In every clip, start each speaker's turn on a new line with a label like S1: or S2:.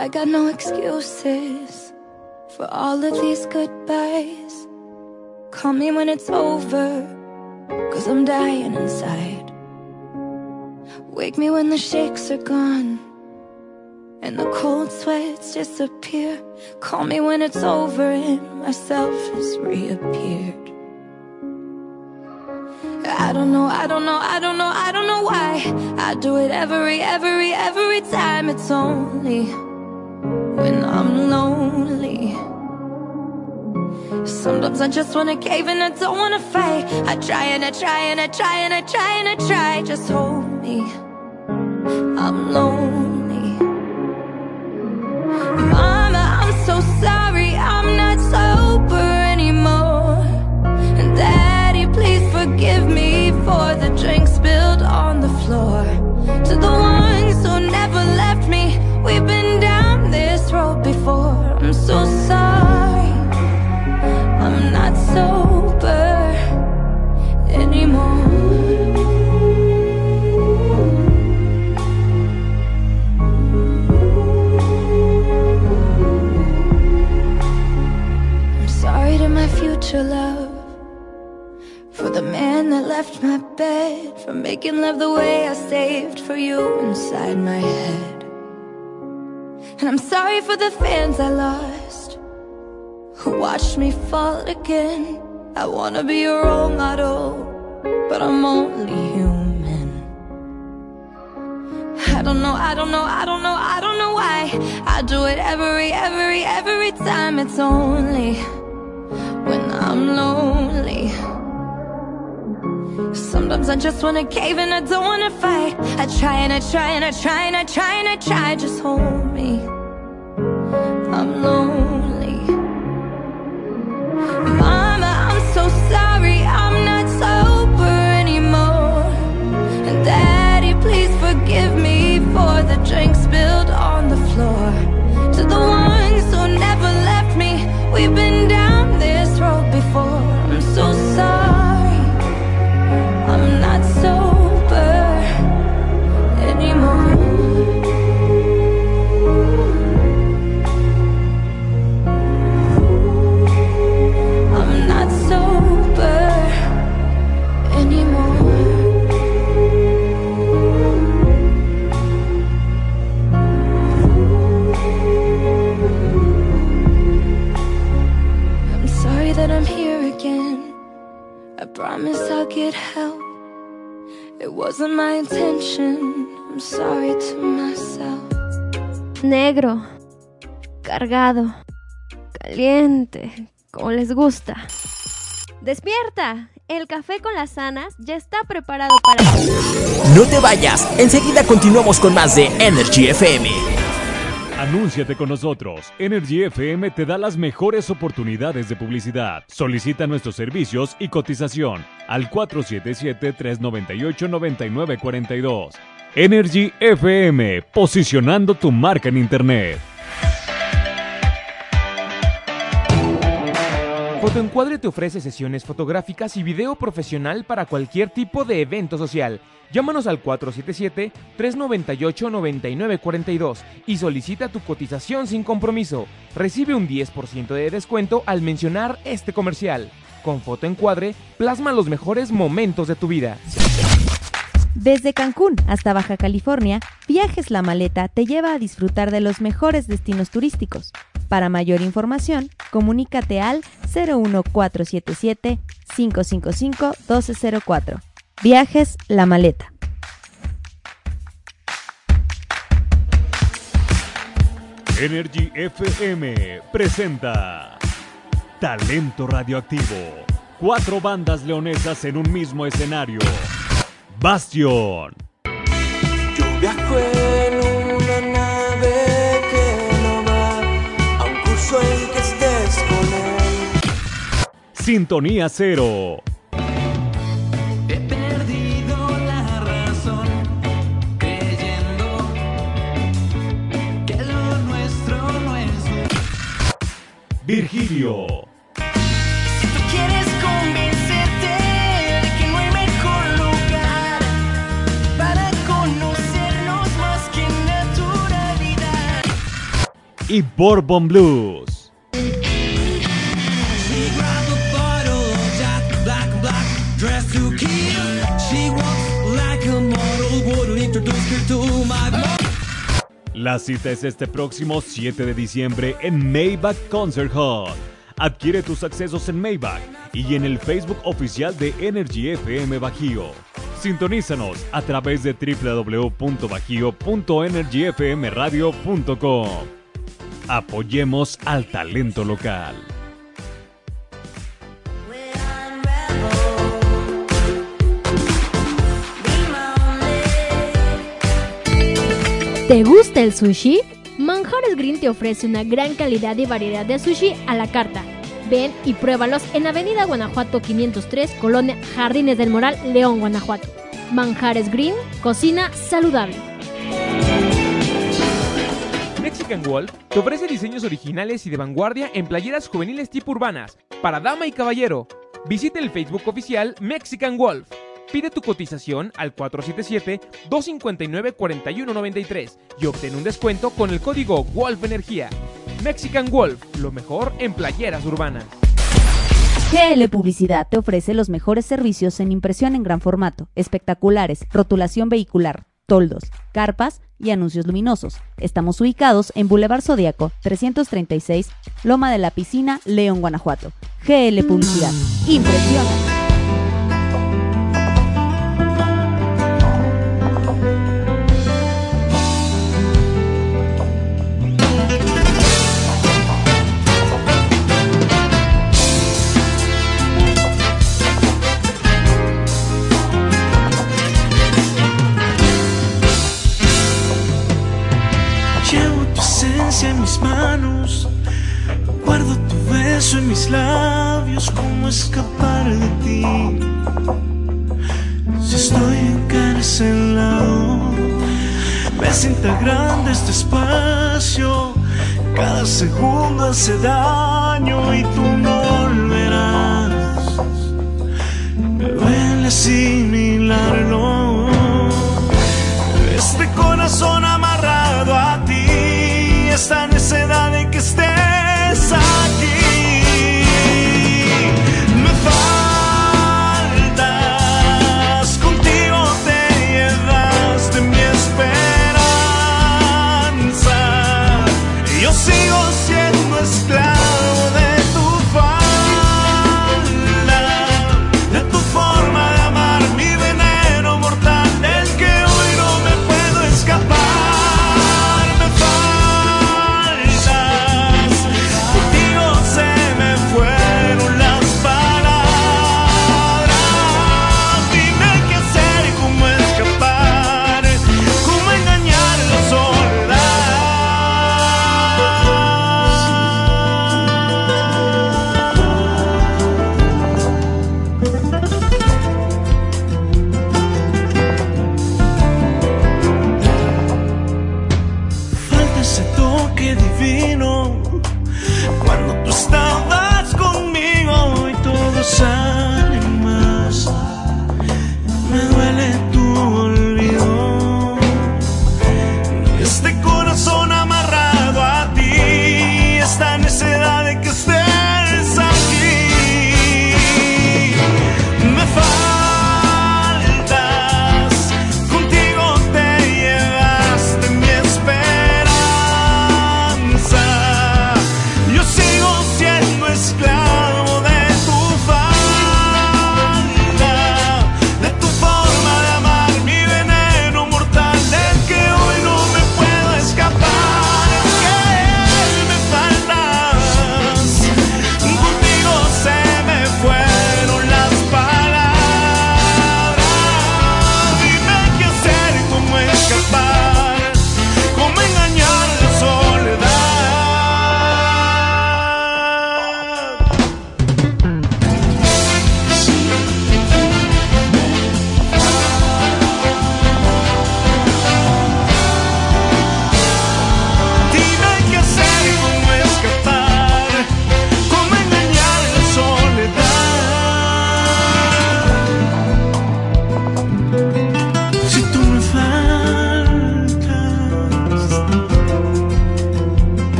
S1: I got no excuses for all of these goodbyes. Call me when it's over, cause I'm dying inside. Wake me when the shakes are gone and the cold sweats disappear. Call me when it's over and myself has reappeared. I don't know, I don't know, I don't know, I don't know why. I do it every, every, every time. It's only when I'm lonely. Sometimes I just wanna cave and I don't wanna fight. I try and I try and I try and I try and I try. Just hold me. I'm lonely. Mama, I'm so sorry. Future love for the man that left my bed, for making love the way I saved for you inside my head. And I'm sorry for the fans I lost who watched me fall again. I wanna be a role model, but I'm only human. I don't know, I don't know, I don't know, I don't know why. I do it every, every, every time. It's only I'm lonely. Sometimes I just wanna cave and I don't wanna fight. I try and I try and I try and I try and I try. Just hold me. Wasn't my intention. I'm sorry to myself.
S2: Negro, cargado, caliente, como les gusta. ¡Despierta! El café con las sanas ya está preparado para.
S3: No te vayas, enseguida continuamos con más de Energy FM.
S4: Anúnciate con nosotros. Energy FM te da las mejores oportunidades de publicidad. Solicita nuestros servicios y cotización al 477-398-9942. Energy FM, posicionando tu marca en Internet.
S5: Fotoencuadre te ofrece sesiones fotográficas y video profesional para cualquier tipo de evento social. Llámanos al 477-398-9942 y solicita tu cotización sin compromiso. Recibe un 10% de descuento al mencionar este comercial. Con Fotoencuadre, plasma los mejores momentos de tu vida.
S6: Desde Cancún hasta Baja California, Viajes La Maleta te lleva a disfrutar de los mejores destinos turísticos. Para mayor información, comunícate al 01477-555-1204. Viajes La Maleta.
S4: Energy FM presenta Talento radioactivo. Cuatro bandas leonesas en un mismo escenario. Bastion.
S7: Yo viajo en una nave que no va a un curso en que estés con él.
S4: Sintonía cero.
S7: He perdido la razón creyendo que lo nuestro no es
S4: Virgilio.
S7: Her to my
S4: La cita es este próximo 7 de diciembre en Maybach Concert Hall. Adquiere tus accesos en Maybach y en el Facebook oficial de Energy FM Bajío. Sintonízanos a través de www.bajío.energyfmradio.com. Apoyemos al talento local.
S8: ¿Te gusta el sushi? Manjares Green te ofrece una gran calidad y variedad de sushi a la carta. Ven y pruébalos en Avenida Guanajuato 503, Colonia Jardines del Moral, León, Guanajuato. Manjares Green, cocina saludable.
S5: Mexican Wolf te ofrece diseños originales y de vanguardia en playeras juveniles tipo urbanas, para dama y caballero. Visita el Facebook oficial Mexican Wolf. Pide tu cotización al 477-259-4193 y obtén un descuento con el código Wolf Energía. Mexican Wolf, lo mejor en playeras urbanas.
S9: GL Publicidad te ofrece los mejores servicios en impresión en gran formato, espectaculares, rotulación vehicular, toldos, carpas y anuncios luminosos. Estamos ubicados en Boulevard Zodíaco 336, Loma de la Piscina, León, Guanajuato. GL Publicidad. Impresiona.
S7: Guardo tu beso en mis labios, ¿cómo escapar de ti? Si estoy encarcelado, me sienta grande este espacio, cada segundo hace daño y tú no volverás. Me duele asimilarlo. Este corazón amarrado a ti, esta necesidad de que estés sigo siendo esclavo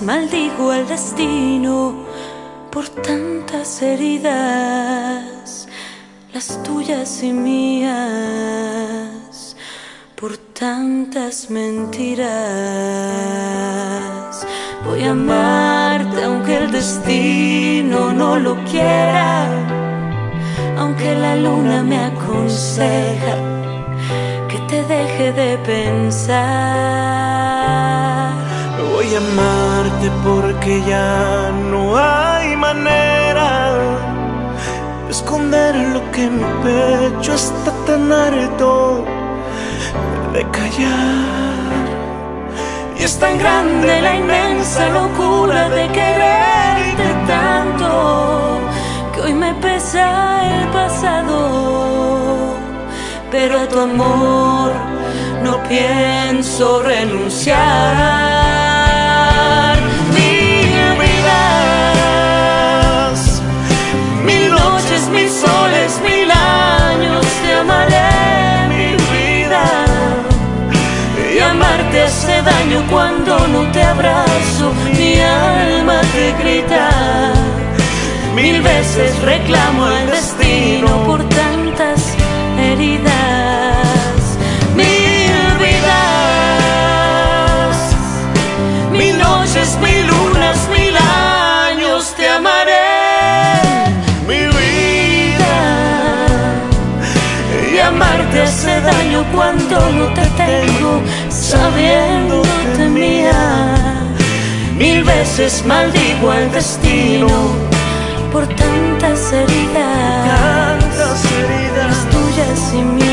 S10: maldigo al destino por tantas heridas, las tuyas y mías, por tantas mentiras. Voy a amarte aunque el destino no lo quiera, aunque la luna me aconseja que te deje de pensar.
S7: Amarte porque ya no hay manera de esconder lo que mi pecho está tan harto de callar. Y es tan grande la inmensa locura de quererte tanto
S10: que hoy me pesa el pasado, pero a tu amor no pienso renunciar. Cuando no te abrazo, mi alma te grita. Mil veces reclamo el destino por tantas heridas. Cuando no te tengo, sabiéndote mía. Mil veces maldigo al destino por tantas heridas,
S7: tantas heridas.
S10: las tuyas y mías.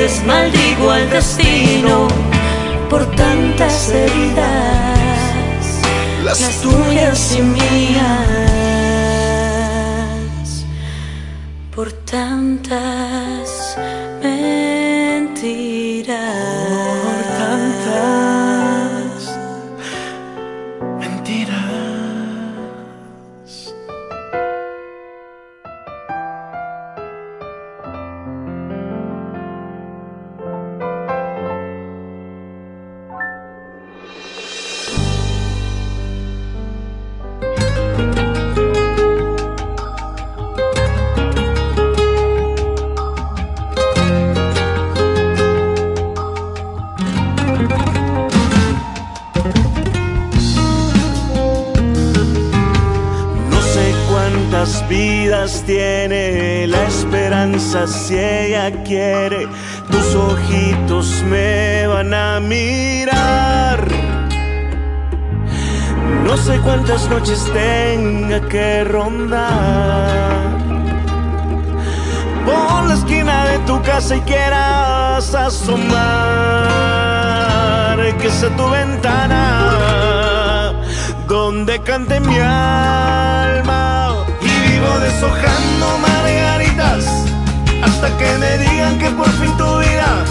S10: Veces maldigo al destino por tantas heridas,
S7: las,
S10: las tuyas y mías, por tantas mentiras.
S7: Quiere. Tus ojitos me van a mirar. No sé cuántas noches tenga que rondar por la esquina de tu casa y quieras asomar que sea tu ventana donde cante mi alma y vivo deshojando margaritas hasta que me digan que por fin tu vida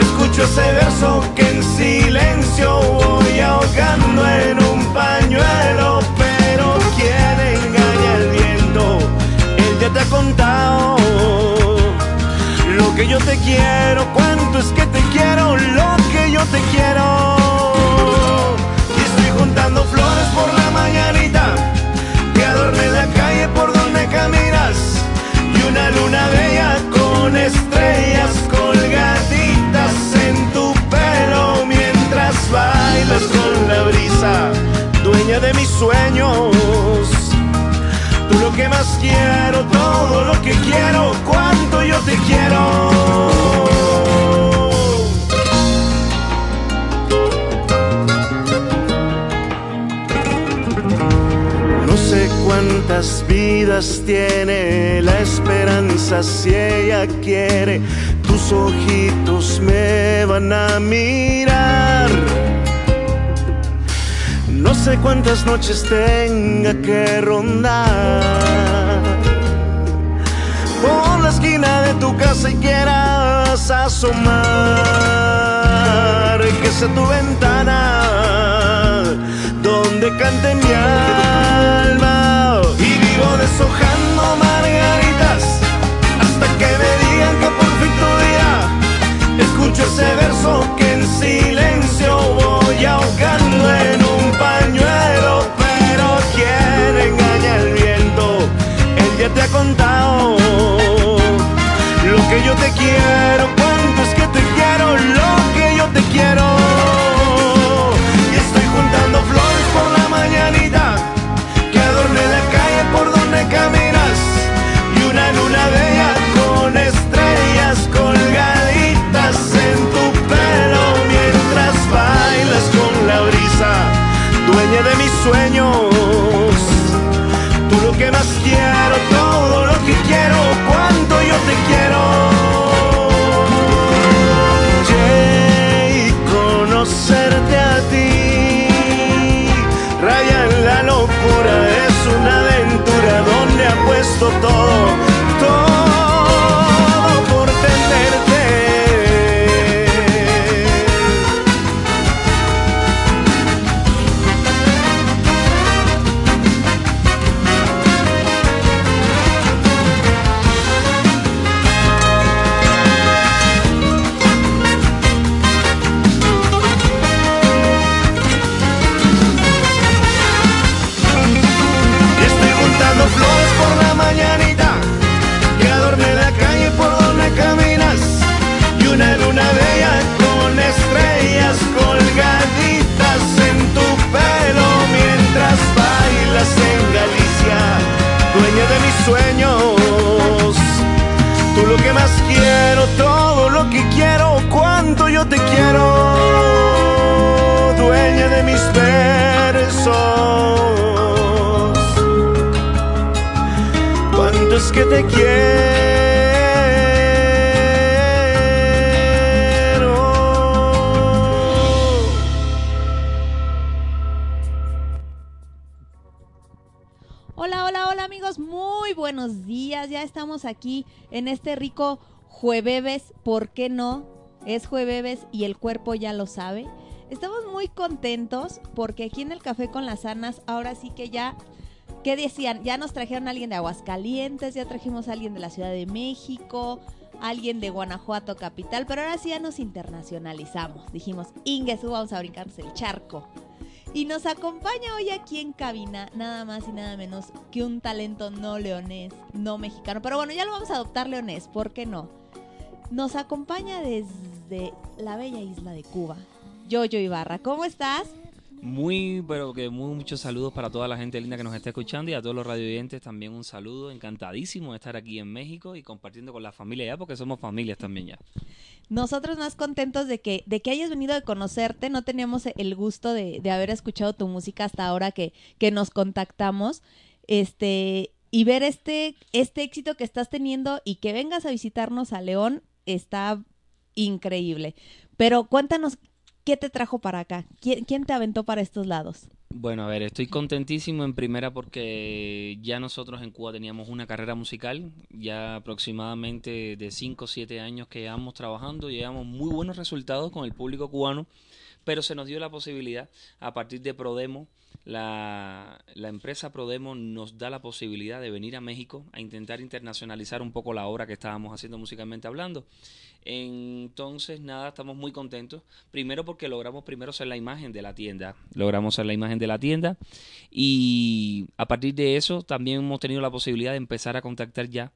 S7: escucho ese verso que en silencio voy ahogando en un pañuelo pero quien engaña el viento él ya te ha contado lo que yo te quiero, cuánto es que te quiero, lo que yo te quiero. Y estoy juntando flores por la mañanita, que adorne la calle por donde caminas. Luna bella con estrellas colgaditas en tu pelo mientras bailas con la brisa, dueña de mis sueños. Tú lo que más quiero, todo lo que quiero, cuánto yo te quiero. Vidas tiene la esperanza si ella quiere. Tus ojitos me van a mirar. No sé cuántas noches tenga que rondar por la esquina de tu casa y quieras asomar. Que sea tu ventana donde cante mi alma. Deshojando margaritas hasta que me digan que por fin tu día escucho ese verso que en silencio voy ahogando en un pañuelo. Pero quien engaña el viento, él ya te ha contado lo que yo te quiero, todo que te quiero.
S6: Hola, hola, hola amigos, muy buenos días. Ya estamos aquí en este rico jueves, ¿por qué no? Es jueves y el cuerpo ya lo sabe. Estamos muy contentos porque aquí en el Café con las Anas, ahora sí que ya, ¿qué decían? Ya nos trajeron a alguien de Aguascalientes, ya trajimos a alguien de la Ciudad de México, alguien de Guanajuato capital, pero ahora sí ya nos internacionalizamos. Dijimos, Inges, vamos a brincarnos el charco. Y nos acompaña hoy aquí en cabina nada más y nada menos que un talento no leonés, no mexicano. Pero bueno, ya lo vamos a adoptar leonés, ¿por qué no? Nos acompaña desde la bella isla de Cuba, Yoyo Ibarra. ¿Cómo estás?
S11: Muy, pero que muy, muchos saludos para toda la gente linda que nos está escuchando y a todos los radioyentes también un saludo. Encantadísimo de estar aquí en México y compartiendo con la familia ya, porque somos familias también ya.
S6: Nosotros más contentos de que, de que hayas venido de conocerte. No teníamos el gusto de, de haber escuchado tu música hasta ahora que, que nos contactamos. Este, y ver este, este éxito que estás teniendo y que vengas a visitarnos a León está increíble. Pero cuéntanos qué te trajo para acá. ¿Quién, te aventó para estos lados?
S11: Bueno, a ver, estoy contentísimo en primera porque ya nosotros en Cuba teníamos una carrera musical, ya aproximadamente de 5 o 7 años que llevamos trabajando, llevamos muy buenos resultados con el público cubano, pero se nos dio la posibilidad a partir de Prodemo, la, la empresa Prodemo nos da la posibilidad de venir a México a intentar internacionalizar un poco la obra que estábamos haciendo musicalmente hablando. Entonces, nada, estamos muy contentos. Primero porque logramos primero ser la imagen de la tienda. Logramos ser la imagen de la tienda. Y a partir de eso también hemos tenido la posibilidad de empezar a contactar ya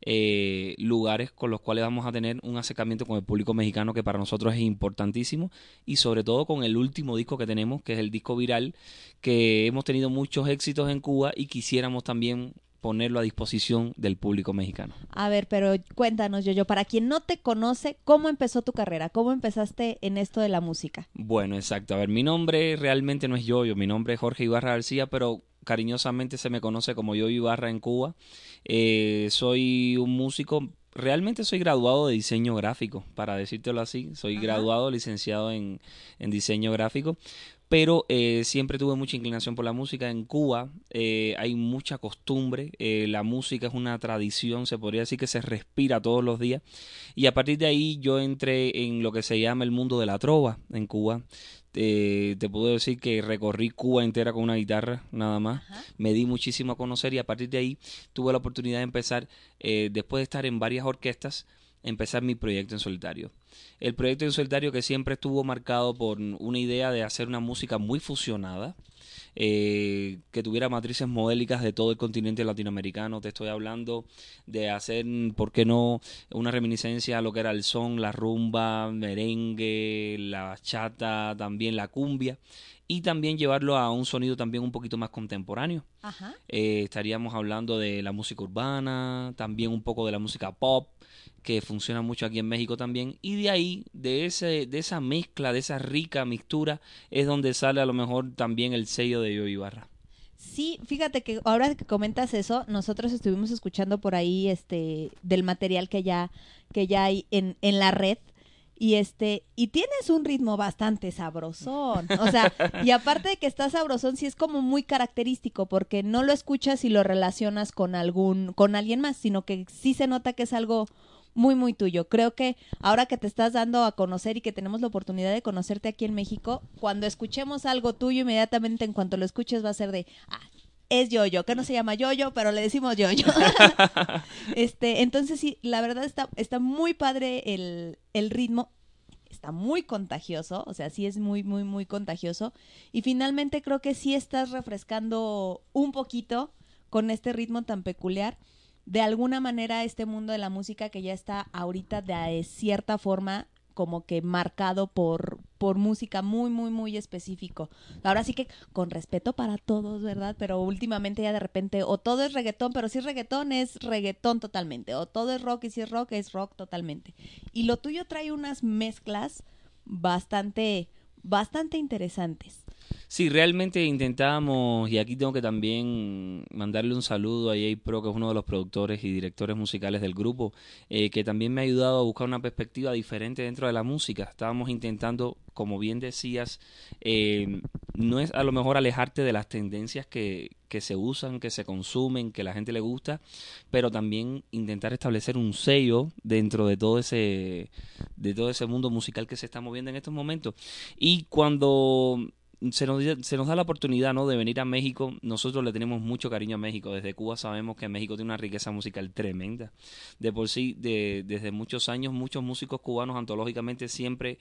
S11: eh, lugares con los cuales vamos a tener un acercamiento con el público mexicano que para nosotros es importantísimo. Y sobre todo con el último disco que tenemos que es el disco viral que hemos tenido muchos éxitos en Cuba y quisiéramos también ponerlo a disposición del público mexicano.
S6: A ver, pero cuéntanos, yo, yo, para quien no te conoce, ¿cómo empezó tu carrera? ¿Cómo empezaste en esto de la música?
S11: Bueno, exacto. A ver, mi nombre realmente no es Yoyo, mi nombre es Jorge Ibarra García, pero cariñosamente se me conoce como Yoyo Ibarra en Cuba. Eh, soy un músico realmente soy graduado de diseño gráfico, para decírtelo así. Soy graduado, licenciado en, en, diseño gráfico pero eh, siempre tuve mucha inclinación por la música. En Cuba eh, hay mucha costumbre, eh, la música es una tradición, se podría decir que se respira todos los días. Y a partir de ahí yo entré en lo que se llama el mundo de la trova en Cuba. te puedo decir que recorrí Cuba entera con una guitarra, nada más. Me di muchísimo a conocer y a partir de ahí tuve la oportunidad de empezar, después de estar en varias orquestas, empezar mi proyecto en solitario. El proyecto en solitario que siempre estuvo marcado por una idea de hacer una música muy fusionada, eh, que tuviera matrices modélicas de todo el continente latinoamericano. Te estoy hablando de hacer, ¿por qué no?, una reminiscencia a lo que era el son, la rumba, merengue, la bachata, también la cumbia y también llevarlo a un sonido también un poquito más contemporáneo. Eh, estaríamos hablando de la música urbana, también un poco de la música pop, que funciona mucho aquí en México también. Y de ahí, de, ese, de esa mezcla, de esa rica mixtura, es donde sale a lo mejor también el sello de Yo Ibarra.
S6: Sí, fíjate que ahora que comentas eso, nosotros estuvimos escuchando por ahí este del material que ya que ya hay en, en la red y este y tienes un ritmo bastante sabrosón o sea y aparte de que está sabrosón sí es como muy característico porque no lo escuchas y lo relacionas con algún con alguien más sino que sí se nota que es algo muy muy tuyo creo que ahora que te estás dando a conocer y que tenemos la oportunidad de conocerte aquí en México cuando escuchemos algo tuyo inmediatamente en cuanto lo escuches va a ser de ah, es Yoyo, que no se llama Yoyo, pero le decimos Yoyo. este, entonces sí, la verdad está, está muy padre el, el ritmo está muy contagioso, o sea, sí es muy, muy, muy contagioso. Y finalmente creo que sí estás refrescando un poquito con este ritmo tan peculiar. De alguna manera este mundo de la música que ya está ahorita de cierta forma como que marcado por, por música muy, muy, muy específico. Ahora sí que con respeto para todos, ¿verdad? Pero últimamente ya de repente o todo es reggaetón, pero si es reggaetón es reggaetón totalmente, o todo es rock y si es rock es rock totalmente. Y lo tuyo trae unas mezclas bastante, bastante interesantes.
S11: Sí, realmente intentábamos, y aquí tengo que también mandarle un saludo a Jay Pro, que es uno de los productores y directores musicales del grupo, eh, que también me ha ayudado a buscar una perspectiva diferente dentro de la música. Estábamos intentando, como bien decías, eh, no es a lo mejor alejarte de las tendencias que, que se usan, que se consumen, que la gente le gusta, pero también intentar establecer un sello dentro de todo ese de todo ese mundo musical que se está moviendo en estos momentos. Y cuando se nos, se nos da la oportunidad ¿no? de venir a México. Nosotros le tenemos mucho cariño a México. Desde Cuba sabemos que México tiene una riqueza musical tremenda. De por sí, de, desde muchos años, muchos músicos cubanos antológicamente siempre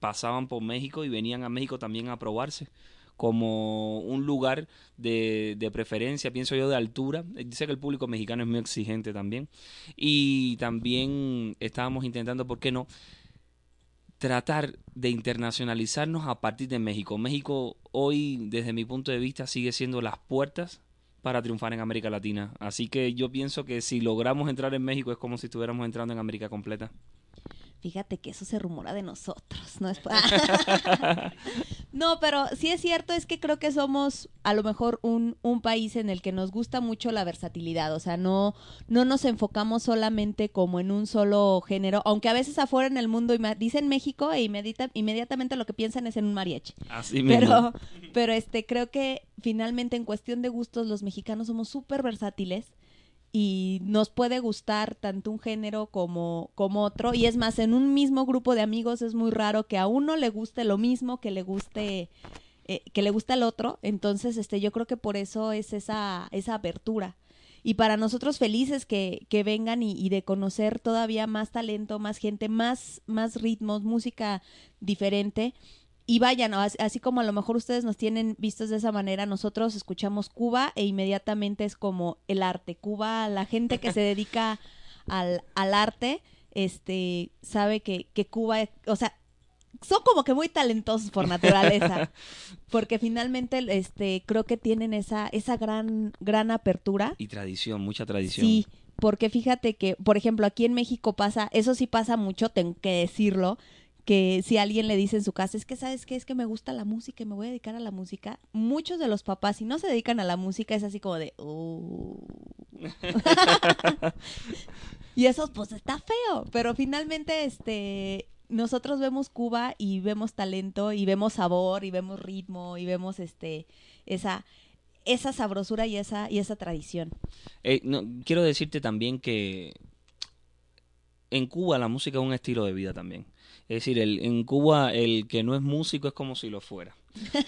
S11: pasaban por México y venían a México también a probarse como un lugar de, de, preferencia, pienso yo, de altura. Dice que el público mexicano es muy exigente también. Y también estábamos intentando, ¿por qué no? Tratar de internacionalizarnos a partir de México. México hoy, desde mi punto de vista, sigue siendo las puertas para triunfar en América Latina. Así que yo pienso que si logramos entrar en México es como si estuviéramos entrando en América completa.
S6: Fíjate que eso se rumora de nosotros, ¿no es? no, pero sí es cierto, es que creo que somos a lo mejor un, un país en el que nos gusta mucho la versatilidad, o sea, no, no nos enfocamos solamente como en un solo género, aunque a veces afuera en el mundo dicen México e inmediatamente lo que piensan es en un mariachi.
S11: Así
S6: Pero, pero este, creo que finalmente en cuestión de gustos los mexicanos somos súper versátiles y nos puede gustar tanto un género como, como otro. Y es más, en un mismo grupo de amigos es muy raro que a uno le guste lo mismo que le guste eh, que le gusta el otro. Entonces, este, yo creo que por eso es esa, esa apertura. Y para nosotros felices que, que vengan y, y de conocer todavía más talento, más gente, más, más ritmos, música diferente. Y vayan, así como a lo mejor ustedes nos tienen vistos de esa manera, nosotros escuchamos Cuba e inmediatamente es como el arte. Cuba, la gente que se dedica al, al arte, este, sabe que, que Cuba, o sea, son como que muy talentosos por naturaleza. porque finalmente, este, creo que tienen esa, esa gran, gran apertura.
S11: Y tradición, mucha tradición.
S6: Sí, porque fíjate que, por ejemplo, aquí en México pasa, eso sí pasa mucho, tengo que decirlo, que si alguien le dice en su casa, es que sabes qué, es que me gusta la música y me voy a dedicar a la música, muchos de los papás, si no se dedican a la música, es así como de, "Oh". y eso pues está feo, pero finalmente, este, nosotros vemos Cuba y vemos talento y vemos sabor y vemos ritmo y vemos, este, esa, esa sabrosura y esa, y esa tradición.
S11: Eh, no, quiero decirte también que en Cuba la música es un estilo de vida también. Es decir, el, en Cuba el que no es músico es como si lo fuera.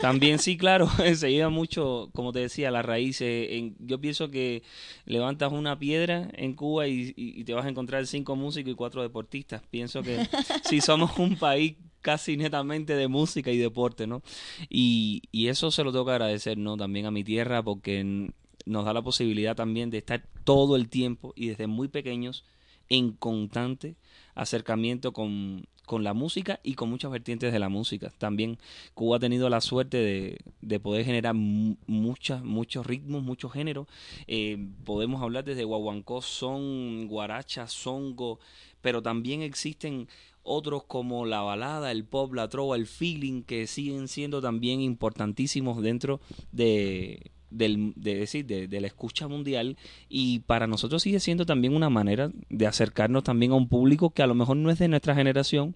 S11: También sí, claro, se lleva mucho, como te decía, las raíces. En, yo pienso que levantas una piedra en Cuba y, y- y te vas a encontrar cinco músicos y cuatro deportistas. Pienso que si somos un país casi netamente de música y deporte, ¿no? Y, y eso se lo tengo que agradecer, ¿no? También a mi tierra porque nos da la posibilidad también de estar todo el tiempo y desde muy pequeños en constante acercamiento con, con la música y con muchas vertientes de la música. También Cuba ha tenido la suerte de, de poder generar mu- muchas, muchos ritmos, muchos géneros. Eh, podemos hablar desde guaguancó, son, guaracha, songo, pero también existen otros como la balada, el pop, la trova, el feeling, que siguen siendo también importantísimos dentro de, del, de decir, de, de la escucha mundial y para nosotros sigue siendo también una manera de acercarnos también a un público que a lo mejor no es de nuestra generación,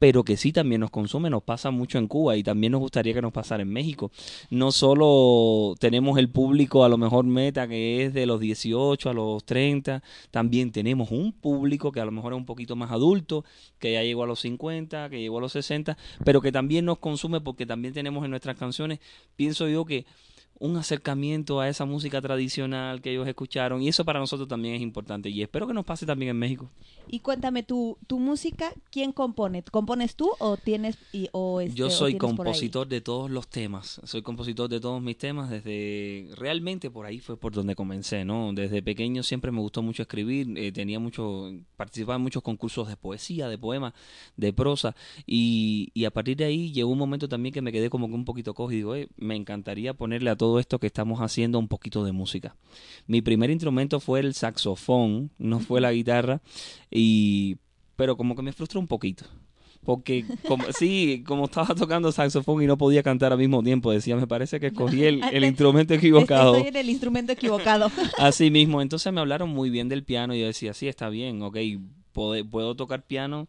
S11: pero que sí también nos consume, nos pasa mucho en Cuba y también nos gustaría que nos pasara en México. No solo tenemos el público a lo mejor meta que es de los 18 a los 30, también tenemos un público que a lo mejor es un poquito más adulto, que ya llegó a los 50, que llegó a los 60, pero que también nos consume porque también tenemos en nuestras canciones, pienso yo que un acercamiento a esa música tradicional que ellos escucharon y eso para nosotros también es importante y espero que nos pase también en México.
S6: Y cuéntame, tu, tu música, ¿quién compone? ¿Compones tú o tienes y, o este,
S11: Yo soy compositor de todos los temas, soy compositor de todos mis temas desde realmente por ahí fue por donde comencé, ¿no? Desde pequeño siempre me gustó mucho escribir, eh, tenía mucho participaba en muchos concursos de poesía, de poema, de prosa y, y a partir de ahí llegó un momento también que me quedé como que un poquito cojo y digo, "Eh, me encantaría ponerle a todo esto que estamos haciendo un poquito de música. Mi primer instrumento fue el saxofón, no fue la guitarra y pero como que me frustró un poquito. Porque como, sí, como estaba tocando saxofón y no podía cantar al mismo tiempo, decía, me parece que escogí el, el instrumento equivocado.
S6: Estoy en el instrumento equivocado.
S11: Así mismo, entonces me hablaron muy bien del piano y yo decía, sí, está bien, ok, puedo, puedo tocar piano,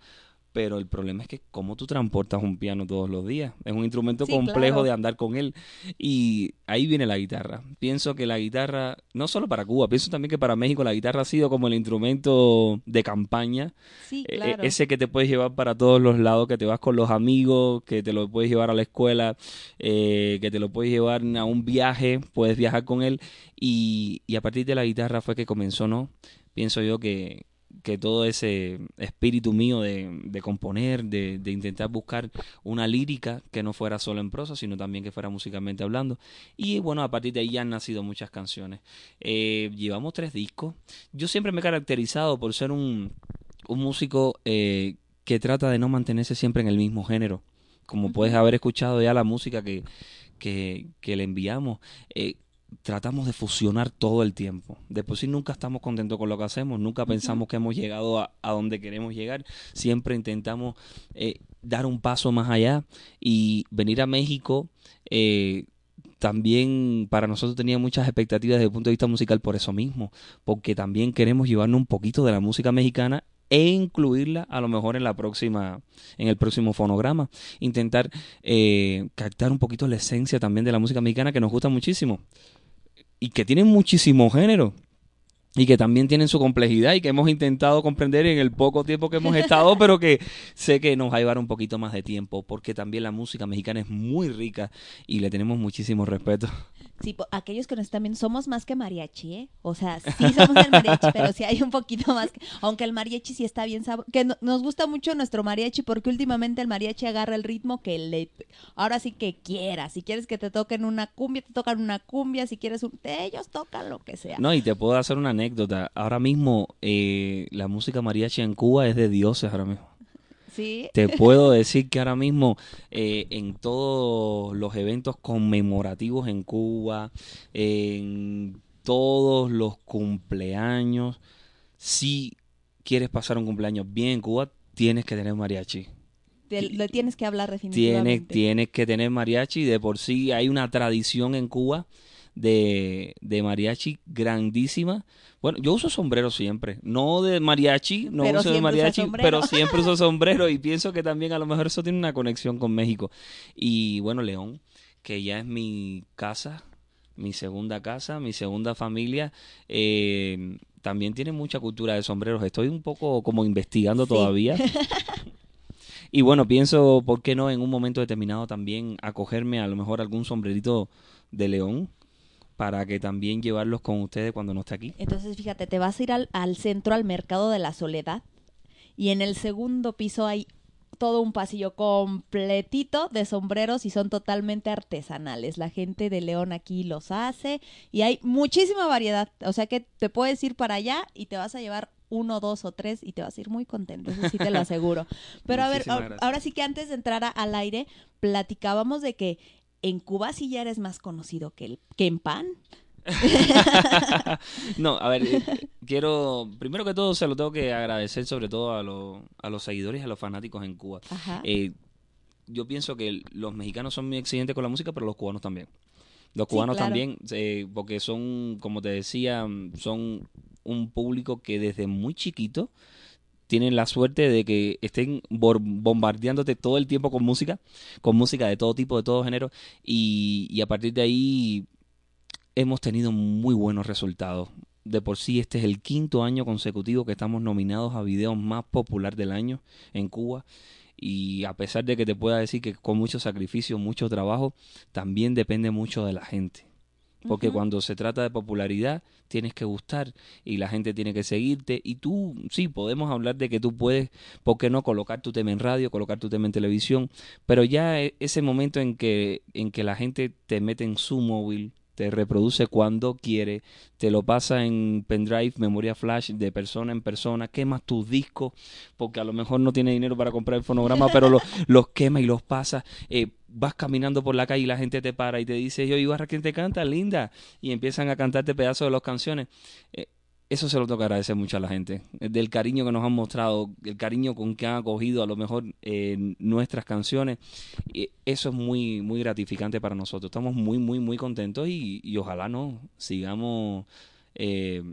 S11: pero el problema es que cómo tú transportas un piano todos los días. Es un instrumento
S6: Sí,
S11: complejo
S6: claro.
S11: de andar con él. Y ahí viene la guitarra. Pienso que la guitarra, no solo para Cuba, pienso también que para México la guitarra ha sido como el instrumento de campaña.
S6: Sí,
S11: Eh,
S6: claro.
S11: ese que te puedes llevar para todos los lados, que te vas con los amigos, que te lo puedes llevar a la escuela, eh, que te lo puedes llevar a un viaje, puedes viajar con él. Y, y a partir de la guitarra fue que comenzó, ¿no? Pienso yo que, que todo ese espíritu mío de, de componer, de, de intentar buscar una lírica que no fuera solo en prosa, sino también que fuera musicalmente hablando. Y bueno, a partir de ahí ya han nacido muchas canciones. Eh, llevamos tres discos. Yo siempre me he caracterizado por ser un, un músico eh, que trata de no mantenerse siempre en el mismo género. Como puedes haber escuchado ya la música que, que, que le enviamos. Eh, tratamos de fusionar todo el tiempo. De por sí nunca estamos contentos con lo que hacemos, nunca pensamos que hemos llegado a, a donde queremos llegar, siempre intentamos eh, dar un paso más allá y venir a México. eh, también para nosotros tenía muchas expectativas desde el punto de vista musical por eso mismo, porque también queremos llevarnos un poquito de la música mexicana e incluirla a lo mejor en la próxima en el próximo fonograma intentar eh, captar un poquito la esencia también de la música mexicana que nos gusta muchísimo y que tiene muchísimo género y que también tienen su complejidad y que hemos intentado comprender en el poco tiempo que hemos estado, pero que sé que nos va a llevar un poquito más de tiempo, porque también la música mexicana es muy rica y le tenemos muchísimo respeto.
S6: Sí, aquellos que nos están viendo, somos más que mariachi, ¿eh? O sea, sí somos el mariachi, pero sí hay un poquito más. que- aunque el mariachi sí está bien sabroso. Que no- nos gusta mucho nuestro mariachi porque últimamente el mariachi agarra el ritmo que le. Ahora sí que quieras. Si quieres que te toquen una cumbia, te tocan una cumbia. Si quieres un. Ellos tocan lo que sea.
S11: No, y te puedo hacer una anécdota. Ahora mismo eh, la música mariachi en Cuba es de dioses ahora mismo.
S6: Sí.
S11: Te puedo decir que ahora mismo eh, en todos los eventos conmemorativos en Cuba, en todos los cumpleaños, si quieres pasar un cumpleaños bien en Cuba, tienes que tener mariachi.
S6: Te- le tienes que hablar
S11: Tienes,
S6: definitivamente.
S11: tienes que tener mariachi. De por sí hay una tradición en Cuba de, de mariachi grandísima. Bueno, yo uso sombrero siempre. No de mariachi, no
S6: Pero
S11: uso de mariachi, pero siempre uso sombrero y pienso que también a lo mejor eso tiene una conexión con México. Y bueno, León, que ya es mi casa, mi segunda casa, mi segunda familia, eh, también tiene mucha cultura de sombreros. Estoy un poco como investigando
S6: Sí.
S11: todavía. Y bueno, pienso, ¿por qué no en un momento determinado también acogerme a lo mejor algún sombrerito de león para que también llevarlos con ustedes cuando no esté aquí?
S6: Entonces, fíjate, te vas a ir al, al centro, al mercado de la soledad, y en el segundo piso hay todo un pasillo completito de sombreros y son totalmente artesanales. La gente de León aquí los hace y hay muchísima variedad. O sea que te puedes ir para allá y te vas a llevar uno, dos o tres y te vas a ir muy contento, eso sí te lo aseguro. Pero a ver, ahora- sí que antes de entrar a- al aire, platicábamos de que en Cuba sí ya eres más conocido que, el, que en Pan.
S11: no, a ver, eh, quiero, primero que todo se lo tengo que agradecer sobre todo a, los a los seguidores y a los fanáticos en Cuba.
S6: Ajá.
S11: Eh, yo pienso que los mexicanos son muy exigentes con la música, pero los cubanos también. Los
S6: Sí,
S11: cubanos
S6: claro.
S11: también, eh, porque son, como te decía, son un público que desde muy chiquito tienen la suerte de que estén bombardeándote todo el tiempo con música, con música de todo tipo, de todo género, y, a partir de ahí hemos tenido muy buenos resultados. De por sí, este es el quinto año consecutivo que estamos nominados a video más popular del año en Cuba. Y a pesar de que te pueda decir que con mucho sacrificio, mucho trabajo, también depende mucho de la gente. Porque cuando se trata de popularidad, tienes que gustar y la gente tiene que seguirte. Y tú, sí, podemos hablar de que tú puedes, ¿por qué no colocar tu tema en radio, colocar tu tema en televisión? Pero ya e- ese momento en que, en que la gente te mete en su móvil, te reproduce cuando quiere, te lo pasa en pendrive, memoria flash, de persona en persona, quemas tus discos, porque a lo mejor no tiene dinero para comprar el fonograma, pero lo- los quema y los pasa. Eh, vas caminando por la calle y la gente te para y te dice, yo Ibarra, ¿quién te canta? Linda. Y empiezan a cantarte pedazos de las canciones. Eh, eso se lo toca agradecer mucho a la gente, eh, del cariño que nos han mostrado, el cariño con que han acogido a lo mejor eh, nuestras canciones. Eso es muy, muy gratificante para nosotros. Estamos muy, muy, muy contentos y, y ojalá no sigamos eh,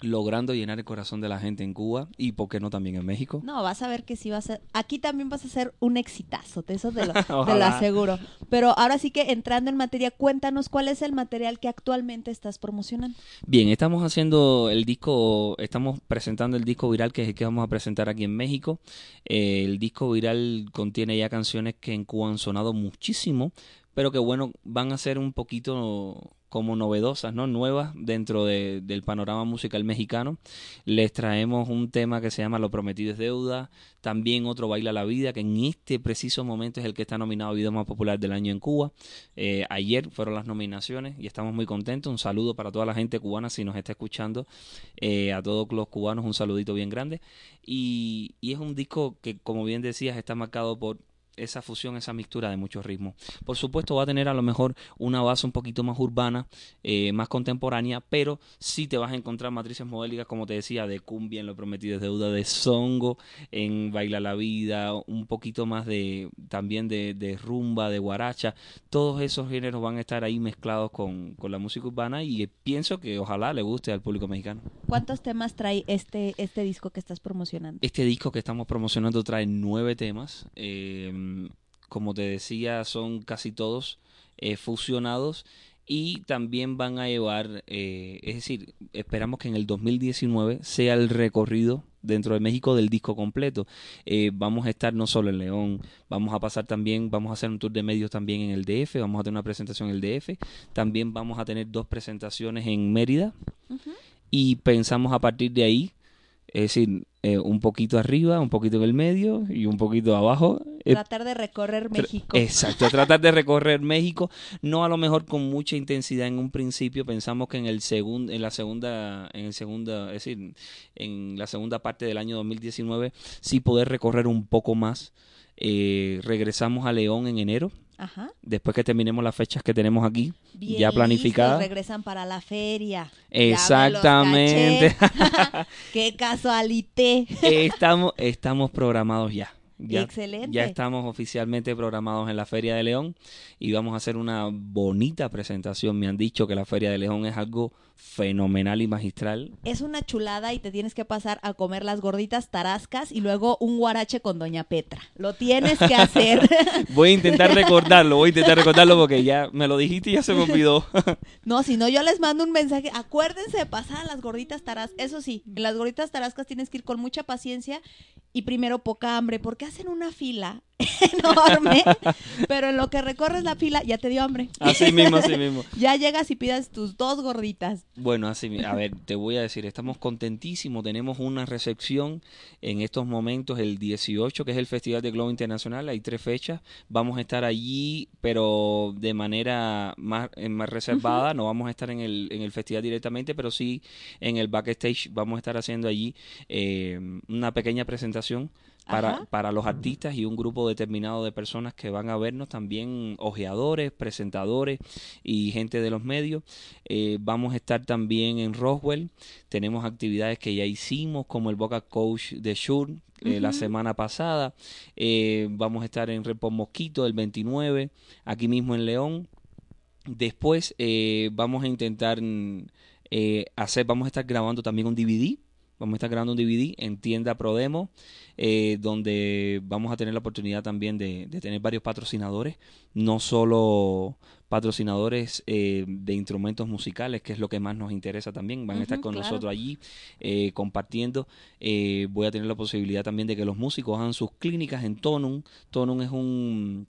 S11: logrando llenar el corazón de la gente en Cuba y, ¿por qué no, también en México?
S6: No, vas a ver que sí va a ser. Aquí también vas a ser un exitazo, de eso te lo, te lo aseguro. Pero ahora sí que entrando en materia, cuéntanos cuál es el material que actualmente estás promocionando.
S11: Bien, estamos haciendo el disco, estamos presentando el disco viral que es el que vamos a presentar aquí en México. Eh, el disco viral contiene ya canciones que en Cuba han sonado muchísimo, pero que bueno, van a ser un poquito como novedosas, ¿no? Nuevas dentro de- del panorama musical mexicano. Les traemos un tema que se llama Lo prometido es deuda, también otro Baila la vida, que en este preciso momento es el que está nominado a Video Más Popular del Año en Cuba. Eh, ayer fueron las nominaciones y estamos muy contentos. Un saludo para toda la gente cubana si nos está escuchando. Eh, a todos los cubanos un saludito bien grande. Y, y es un disco que, como bien decías, está marcado por esa fusión, esa mixtura de muchos ritmos. Por supuesto va a tener a lo mejor una base un poquito más urbana, eh, más contemporánea, pero sí te vas a encontrar matrices modélicas, como te decía, de cumbia en Lo Prometido es Deuda, de songo en Baila la Vida, un poquito más de también de, de rumba, de guaracha. Todos esos géneros van a estar ahí mezclados con, con la música urbana y pienso que ojalá le guste al público mexicano.
S6: ¿Cuántos temas trae este, este disco que estás promocionando?
S11: Este disco que estamos promocionando trae nueve temas. eh, como te decía, son casi todos eh, fusionados y también van a llevar, eh, es decir, esperamos que en el 2019 sea el recorrido dentro de México del disco completo. Eh, vamos a estar no solo en León, vamos a pasar también, vamos a hacer un tour de medios también en el DF, vamos a tener una presentación en el DF, también vamos a tener dos presentaciones en Mérida y pensamos a partir de ahí, es decir, eh, un poquito arriba, un poquito en el medio y un poquito abajo. eh,
S6: Tratar de recorrer México.
S11: Exacto, tratar de recorrer México, no a lo mejor con mucha intensidad en un principio, pensamos que en el segundo en la segunda en el segunda, es decir, en la segunda parte del año 2019 sí poder recorrer un poco más. Eh, regresamos a León en enero,
S6: Ajá.
S11: después que terminemos las fechas que tenemos aquí
S6: Bien
S11: ya planificadas.
S6: regresan para la feria.
S11: Exactamente.
S6: Qué casualité.
S11: estamos estamos programados ya. Ya,
S6: Excelente.
S11: ya estamos oficialmente programados en la Feria de León y vamos a hacer una bonita presentación. Me han dicho que la Feria de León es algo fenomenal y magistral.
S6: Es una chulada y te tienes que pasar a comer las gorditas tarascas y luego un guarache con Doña Petra. Lo tienes que hacer.
S11: Voy a intentar recordarlo, voy a intentar recordarlo porque ya me lo dijiste y ya se me olvidó.
S6: No, si no, yo les mando un mensaje. Acuérdense de pasar a las gorditas tarascas. Eso sí, en las gorditas tarascas tienes que ir con mucha paciencia y primero poca hambre, porque hacen una fila enorme, pero en lo que recorres la fila ya te dio hambre.
S11: Así mismo, así mismo.
S6: Ya llegas y pidas tus dos gorditas.
S11: Bueno, así, a ver, te voy a decir, estamos contentísimos, tenemos una recepción en estos momentos, el 18, que es el Festival de Globo Internacional, hay tres fechas, vamos a estar allí, pero de manera más, eh, más reservada, no vamos a estar en el, en el festival directamente, pero sí en el backstage vamos a estar haciendo allí eh, una pequeña presentación para, para los artistas y un grupo determinado de personas que van a vernos, también ojeadores, presentadores y gente de los medios. Eh, vamos a estar también en Roswell. Tenemos actividades que ya hicimos, como el Boca Coach de Shure eh, la semana pasada. Eh, vamos a estar en Repón Mosquito el 29, aquí mismo en León. Después eh, vamos a intentar mm, eh, hacer, vamos a estar grabando también un DVD. Vamos a estar grabando un DVD en tienda Prodemo, eh, donde vamos a tener la oportunidad también de, de tener varios patrocinadores, no solo patrocinadores eh, de instrumentos musicales, que es lo que más nos interesa también, van a estar con
S12: claro.
S11: nosotros allí eh, compartiendo. Eh, voy a tener la posibilidad también de que los músicos hagan sus clínicas en Tonum. Tonum es un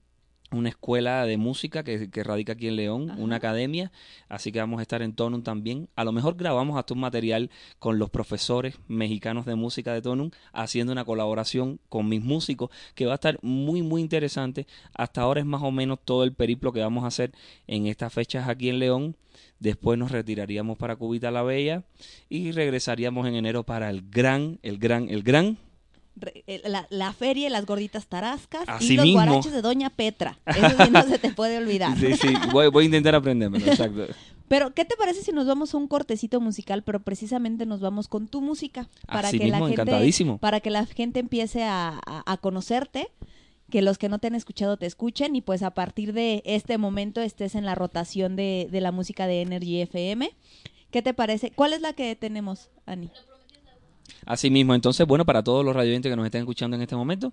S11: una escuela de música que, que radica aquí en León, una academia, así que vamos a estar en Tonum también. A lo mejor grabamos hasta un material con los profesores mexicanos de música de Tonum, haciendo una colaboración con mis músicos, que va a estar muy, muy interesante. Hasta ahora es más o menos todo el periplo que vamos a hacer en estas fechas aquí en León. Después nos retiraríamos para Cubita la Bella y regresaríamos en enero para el gran, el gran, el gran
S6: La, la feria y las gorditas tarascas
S11: Así
S6: y los
S11: mismo.
S6: guaraches de Doña Petra. Eso sí no se te puede olvidar.
S11: Sí, sí, voy, voy a intentar aprendérmelo, exacto.
S6: Pero, ¿qué te parece si nos vamos a un cortecito musical, pero precisamente nos vamos con tu música? Para
S11: Así
S6: que la gente,
S11: encantadísimo.
S6: para que la gente empiece a, a- a conocerte, que los que no te han escuchado te escuchen, y pues a partir de este momento estés en la rotación de, de la música de Energy FM. ¿Qué te parece? ¿Cuál es la que tenemos, Ani?
S11: Así mismo, entonces, bueno, para todos los radioyentes que nos estén escuchando en este momento,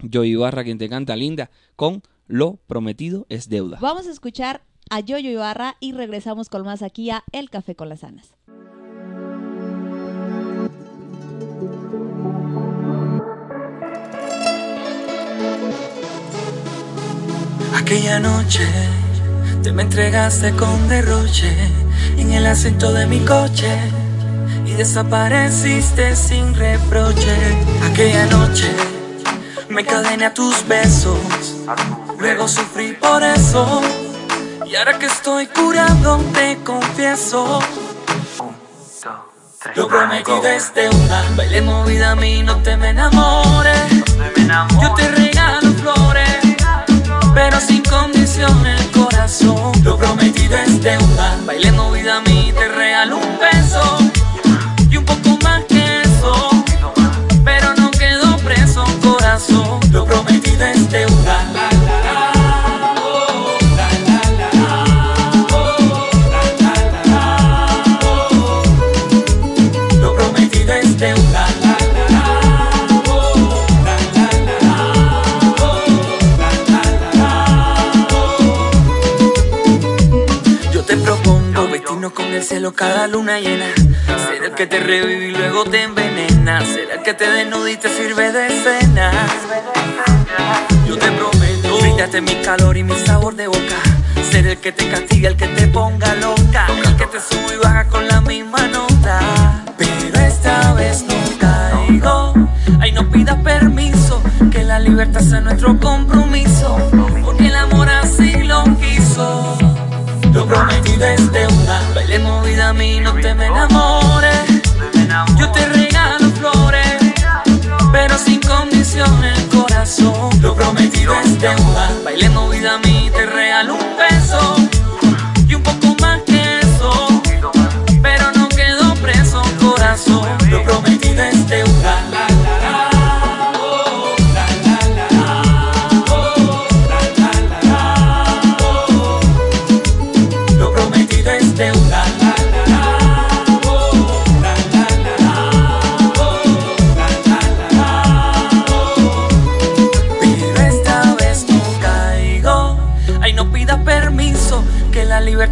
S11: yo Ibarra, quien te canta linda, con Lo prometido es deuda.
S6: Vamos a escuchar a Yoyo Ibarra y regresamos con más aquí a El Café con las Anas.
S12: Aquella noche te me entregaste con derroche en el asiento de mi coche y desapareciste sin reproche. Aquella noche me cadené a tus besos, luego sufrí por eso y ahora que estoy curado te confieso. Lo prometí desde una bailemos vida a mí, no te me enamores. Yo te regalo flores, pero sin condición el corazón. Lo prometí desde una bailemos vida a mí, te regalo un beso lo prometido es deuda. Lo prometido es. Yo te propongo con el cielo cada luna llena ¿Será que te reviví y luego te envenenas? ¿Será que te desnudas y te sirve de cena? Yo te prometo, brindate mi calor y mi sabor de boca. Ser el que te castiga, el que te ponga loca, el que te sube y baja con la misma nota. Pero esta vez no caigo. Ay, no pidas permiso, que la libertad sea nuestro compromiso. Porque el amor así lo quiso. Lo prometido es deuda. Bailemos vida a mí, no te me enamores. Yo te regalo flores, pero sin condiciones, corazón. Lo prometido es deuda. Bailemos vida a mi terreno.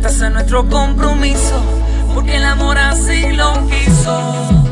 S12: cartas a nuestro compromiso, porque el amor así lo quiso.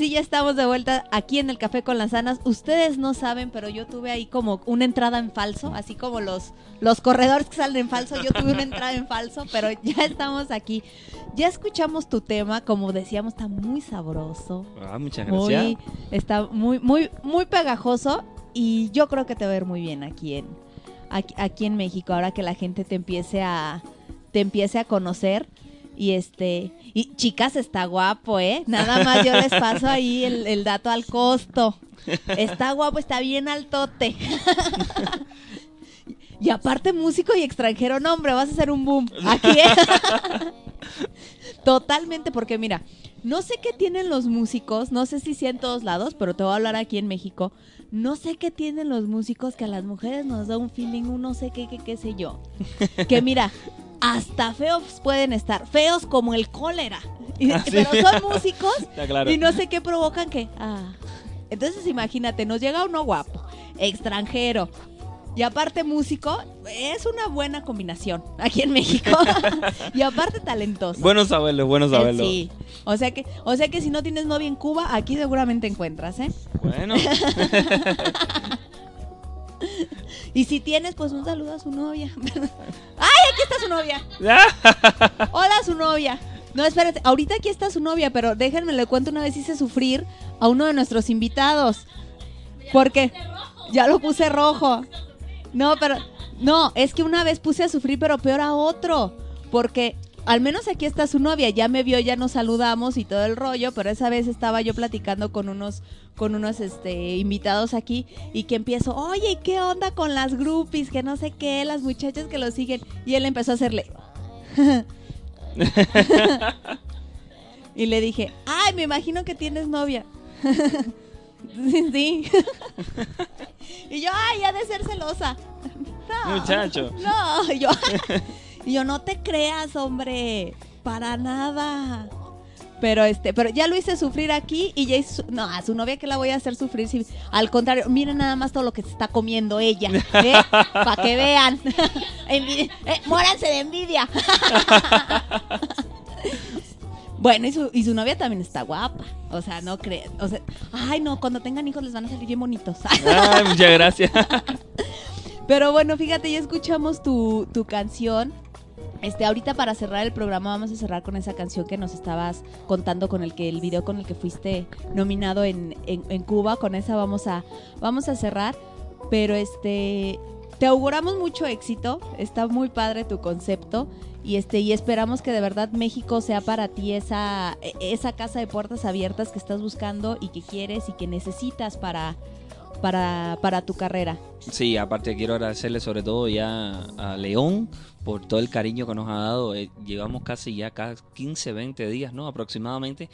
S6: Sí ya estamos de vuelta aquí en el Café con las Anas. Ustedes no saben, pero yo tuve ahí como una entrada en falso, así como los, los corredores que salen en falso, yo tuve una entrada en falso, pero ya estamos aquí. Ya escuchamos tu tema, como decíamos, está muy sabroso.
S11: Ah, muchas gracias.
S6: Muy, está muy, muy, muy pegajoso y yo creo que te va a ver muy bien aquí en, aquí, aquí en México, ahora que la gente te empiece a, te empiece a conocer. Y este, y chicas, está guapo, ¿eh? Nada más yo les paso ahí el, dato al costo. Está guapo, está bien altote. y aparte músico y extranjero, no hombre, vas a hacer un boom. Aquí, ¿eh? Totalmente, porque mira, no sé qué tienen los músicos, no sé si sí en todos lados, pero te voy a hablar aquí en México. No sé qué tienen los músicos que a las mujeres nos da un feeling, un no sé qué, qué, qué sé yo. Que mira, hasta feos pueden estar, feos como el cólera. Y-
S11: Ah, sí.
S6: Pero son músicos
S11: claro.
S6: y no sé qué provocan que. Ah. Entonces imagínate, nos llega uno guapo, extranjero. Y aparte músico, es una buena combinación aquí en México. y aparte talentoso.
S11: Bueno saberlo, bueno
S6: Eh,
S11: saberlo.
S6: Sí. O sea que, o sea que si no tienes novia en Cuba, aquí seguramente encuentras, ¿eh?
S11: Bueno.
S6: Y si tienes, pues un saludo a su novia. ¡Ay, aquí está su novia! Hola, su novia. No, espérate, ahorita aquí está su novia, pero déjenme le cuento una vez hice sufrir a uno de nuestros invitados. Porque ya lo puse rojo. No, pero no, es que una vez puse a sufrir, pero peor a otro. Porque al menos aquí está su novia, ya me vio, ya nos saludamos y todo el rollo, pero esa vez estaba yo platicando con unos con unos este invitados aquí y que empiezo, "Oye, ¿y qué onda con las groupies? Que no sé qué, las muchachas que lo siguen." Y él empezó a hacerle y le dije, "Ay, me imagino que tienes novia." sí. sí. y yo, "Ay, ha de ser celosa." No.
S11: Muchacho.
S6: No, y yo, y yo no te creas, hombre, para nada. Pero este, pero ya lo hice sufrir aquí y ya hizo, no, a su novia que la voy a hacer sufrir si al contrario, miren nada más todo lo que se está comiendo ella, ¿eh? para que vean. Eh, muéranse de envidia. Bueno, y su, y su novia también está guapa. O sea, no crees. O sea, ay, no, cuando tengan hijos les van a salir bien bonitos.
S11: Ay, muchas gracias.
S6: Pero bueno, fíjate, ya escuchamos tu, tu canción. Este, ahorita para cerrar el programa vamos a cerrar con esa canción que nos estabas contando con el que el video con el que fuiste nominado en, en- en Cuba. Con esa vamos a vamos a cerrar. Pero este te auguramos mucho éxito. Está muy padre tu concepto. Y este, y esperamos que de verdad México sea para ti esa, esa casa de puertas abiertas que estás buscando y que quieres y que necesitas para, para, para tu carrera.
S11: Sí, aparte quiero agradecerle sobre todo ya a León por todo el cariño que nos ha dado. Eh, llevamos casi ya casi 15, 20 días, ¿no? Aproximadamente.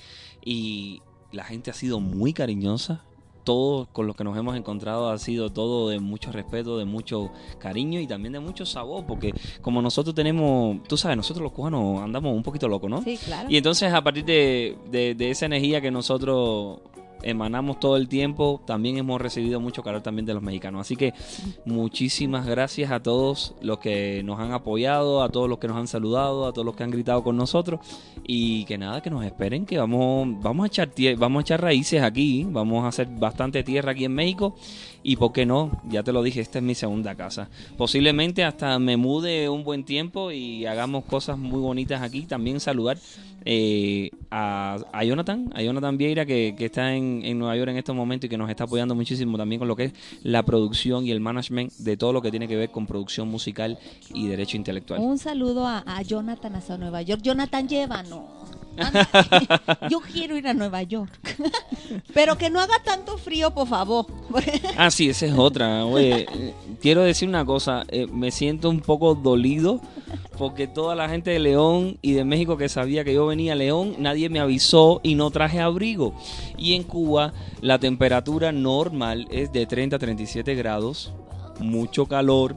S11: Y la gente ha sido muy cariñosa. Todo con lo que nos hemos encontrado ha sido todo de mucho respeto, de mucho cariño y también de mucho sabor, porque como nosotros tenemos, tú sabes, nosotros los cubanos andamos un poquito locos, ¿no?
S6: Sí, claro.
S11: Y entonces a partir de, de- de esa energía que nosotros emanamos todo el tiempo, también hemos recibido mucho calor también de los mexicanos. Así que muchísimas gracias a todos los que nos han apoyado, a todos los que nos han saludado, a todos los que han gritado con nosotros y que nada, que nos esperen, que vamos, vamos a echar vamos a echar raíces aquí, vamos a hacer bastante tierra aquí en México y por qué no, ya te lo dije, esta es mi segunda casa. Posiblemente hasta me mude un buen tiempo y hagamos cosas muy bonitas aquí. También saludar eh, a, a Jonathan, a Jonathan Vieira que, que está en, en Nueva York en estos momentos y que nos está apoyando muchísimo también con lo que es la producción y el management de todo lo que tiene que ver con producción musical y derecho intelectual.
S6: Un saludo a, Jonathan hasta Nueva York. Jonathan, llévanos. Yo quiero ir a Nueva York. Pero que no haga tanto frío, por favor.
S11: Ah, sí, esa es otra. Oye, quiero decir una cosa. eh, me siento un poco dolido porque toda la gente de León y de México que sabía que yo venía a León, nadie me avisó y no traje abrigo. Y en Cuba la temperatura normal es de 30 a 37 grados, mucho calor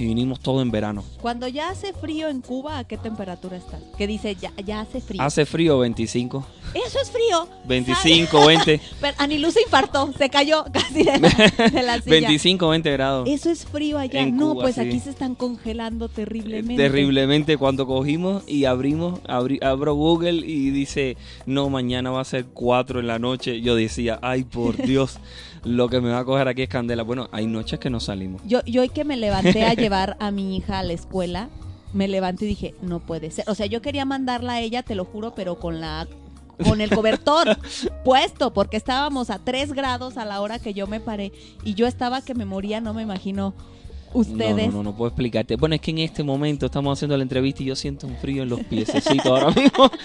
S11: y vinimos todo en verano.
S6: Cuando ya hace frío en Cuba, ¿a qué temperatura está? Que dice, ya, ya hace frío.
S11: Hace frío 25.
S6: Eso es frío.
S11: 25, 20.
S6: Pero Anilú se infartó, se cayó casi de la, de la silla.
S11: 25, 20 grados.
S6: Eso es frío allá.
S11: En
S6: no,
S11: Cuba,
S6: pues
S11: sí.
S6: aquí se están congelando terriblemente.
S11: Terriblemente cuando cogimos y abrimos, abri- abro Google y dice, no, mañana va a ser 4 en la noche. Yo decía, ay, por Dios, lo que me va a coger aquí es candela. Bueno, hay noches que no salimos.
S6: Yo, yo hoy que me levanté a llevar a mi hija a la escuela, me levanté y dije, no puede ser. O sea, yo quería mandarla a ella, te lo juro, pero con la con el cobertor puesto, porque estábamos a 3 grados a la hora que yo me paré y yo estaba que me moría, no me imagino ustedes.
S11: No, no, no, no puedo explicarte. Bueno, es que en este momento estamos haciendo la entrevista y yo siento un frío en los piececitos ahora mismo.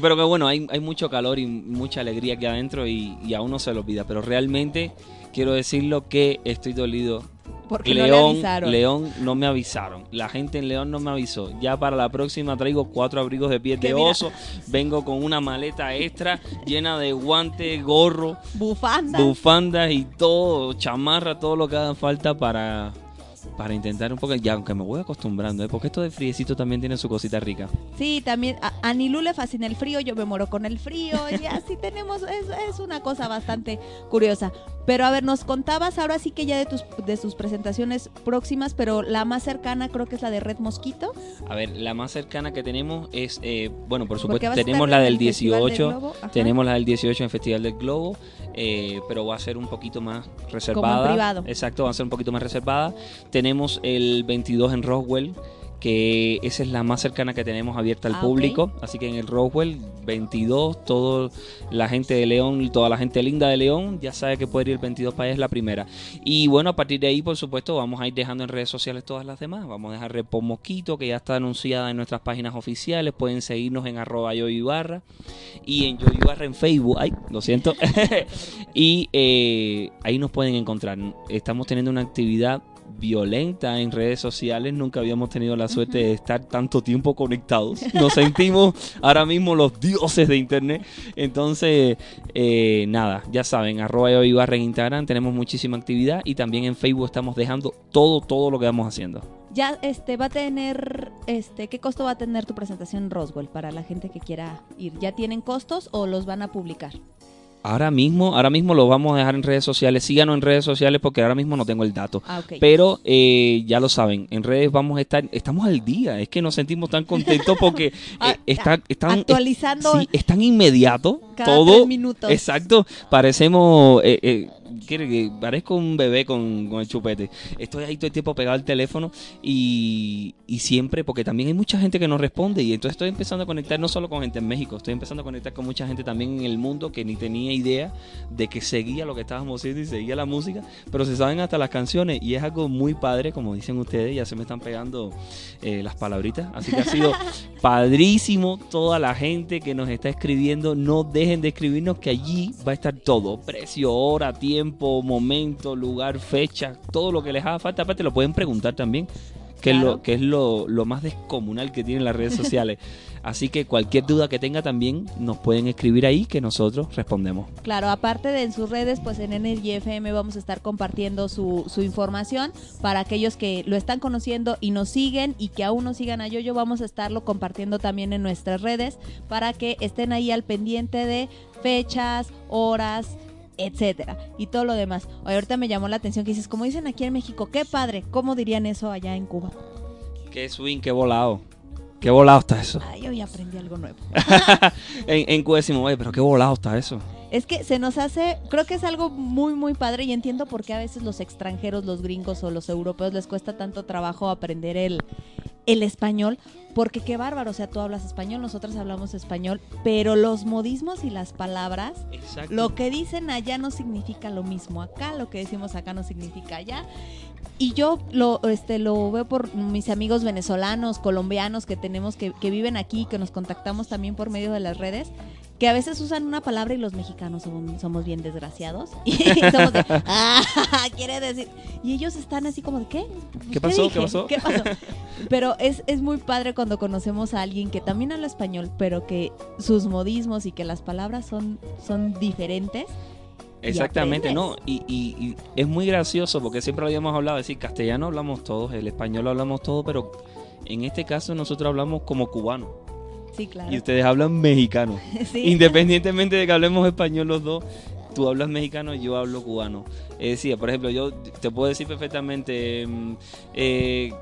S11: Pero que bueno, hay, hay mucho calor y mucha alegría aquí adentro y, y a uno se lo olvida. Pero realmente quiero decirlo que estoy dolido.
S6: Porque no le
S11: León,
S6: avisaron.
S11: León no me avisaron. La gente en León no me avisó. Ya para la próxima traigo cuatro abrigos de piel
S6: Que
S11: de
S6: mira.
S11: oso. Vengo con una maleta extra llena de guantes, gorro,
S6: Bufanda.
S11: bufandas y todo, chamarra, todo lo que haga falta para, para intentar un poco, ya aunque me voy acostumbrando, ¿eh? porque esto de friecito también tiene su cosita rica.
S6: Sí, también a, a Nilú le fascina el frío, yo me muero con el frío y así tenemos, es, es una cosa bastante curiosa. Pero a ver, nos contabas ahora sí que ya de tus de sus presentaciones próximas, pero la más cercana creo que es la de Red Mosquito.
S11: A ver, la más cercana que tenemos es, eh, bueno, por supuesto, tenemos la del
S6: el Festival del
S11: 18,
S6: Globo, ajá.
S11: tenemos la del 18 en Festival del Globo, eh, pero va a ser un poquito más reservada.
S6: privado.
S11: Exacto, va a ser un poquito más reservada. Tenemos el 22 en Roswell, que esa es la más cercana que tenemos abierta al
S6: Ah,
S11: público. Así que en el Roswell 22, toda la gente de León, toda la gente linda de León, ya sabe que puede ir el 22 para allá, es la primera. Y bueno, a partir de ahí, por supuesto, vamos a ir dejando en redes sociales todas las demás. Vamos a dejar Repo Mosquito, que ya está anunciada en nuestras páginas oficiales. Pueden seguirnos en arroba yo Ibarra y en yo Ibarra en Facebook. Ay, lo siento. y eh, ahí nos pueden encontrar. Estamos teniendo una actividad violenta en redes sociales. Nunca habíamos tenido la suerte de estar tanto tiempo conectados. Nos sentimos ahora mismo los dioses de Internet. Entonces, eh, nada, ya saben, arroba yo Ibarra en Instagram. Tenemos muchísima actividad y también en Facebook estamos dejando todo, todo lo que vamos haciendo.
S6: Ya este va a tener este ¿qué costo va a tener tu presentación en Roswell para la gente que quiera ir? ¿Ya tienen costos o los van a publicar?
S11: Ahora mismo, ahora mismo lo vamos a dejar en redes sociales. Síganos en redes sociales porque ahora mismo no tengo el dato.
S6: Ah.
S11: Pero eh, ya lo saben, en redes vamos a estar, estamos al día. Es que nos sentimos tan contentos porque eh,
S6: Ah,
S11: están, están
S6: actualizando
S11: sí, es tan inmediato
S6: cada
S11: todo.
S6: tres minutos.
S11: Exacto. Parecemos, eh, eh, quiere que parezco un bebé con, con el chupete. Estoy ahí todo el tiempo pegado al teléfono y, y siempre, porque también hay mucha gente que nos responde. Y entonces estoy empezando a conectar no solo con gente en México, estoy empezando a conectar con mucha gente también en el mundo que ni tenía idea de que seguía lo que estábamos haciendo y seguía la música, pero se saben hasta las canciones. Y es algo muy padre, como dicen ustedes, ya se me están pegando eh, las palabritas, así que ha sido padrísimo toda la gente que nos está escribiendo, no dejen de escribirnos que allí va a estar todo, precio, hora, tiempo, momento, lugar, fecha, todo lo que les haga falta, aparte lo pueden preguntar también. Que es, lo, que es lo, lo más descomunal que tienen las redes sociales. Así que cualquier duda que tenga también nos pueden escribir ahí que nosotros respondemos.
S6: Claro, aparte de en sus redes, pues en Energy FM vamos a estar compartiendo su, su información para aquellos que lo están conociendo y nos siguen y que aún no sigan a Yoyo, vamos a estarlo compartiendo también en nuestras redes para que estén ahí al pendiente de fechas, horas, etcétera y todo lo demás. Oye, ahorita me llamó la atención que dices, como dicen aquí en México, qué padre, ¿cómo dirían eso allá en Cuba?
S11: Qué swing, qué volado. Qué volado está eso.
S6: Ay, hoy aprendí algo nuevo.
S11: en, en Cuba decimos, oye, pero qué volado está eso.
S6: Es que se nos hace, creo que es algo muy, muy padre y entiendo por qué a veces los extranjeros, los gringos o los europeos les cuesta tanto trabajo aprender el, el español, porque qué bárbaro, o sea, tú hablas español, nosotros hablamos español, pero los modismos y las palabras,
S11: Exacto.
S6: lo que dicen allá no significa lo mismo acá, lo que decimos acá no significa allá. Y yo lo, este, lo veo por mis amigos venezolanos, colombianos que tenemos, que, que viven aquí, que nos contactamos también por medio de las redes, que a veces usan una palabra y los mexicanos somos, somos bien desgraciados. Y somos de, ah, quiere decir. Y ellos están así como de, ¿qué?
S11: ¿Qué pasó?
S6: dije?
S11: ¿Qué pasó?
S6: ¿Qué pasó? Pero es, es muy padre cuando conocemos a alguien que también habla español, pero que sus modismos y que las palabras son, son diferentes.
S11: Exactamente. ¿no? Y, y- y es muy gracioso porque siempre lo habíamos hablado, es decir, castellano hablamos todos, el español lo hablamos todos, pero en este caso nosotros hablamos como cubanos.
S6: Sí, claro.
S11: y ustedes hablan mexicano.
S6: Sí.
S11: Independientemente de que hablemos español los dos, tú hablas mexicano, yo hablo cubano. Es decir, por ejemplo, yo te puedo decir perfectamente, mm, eh,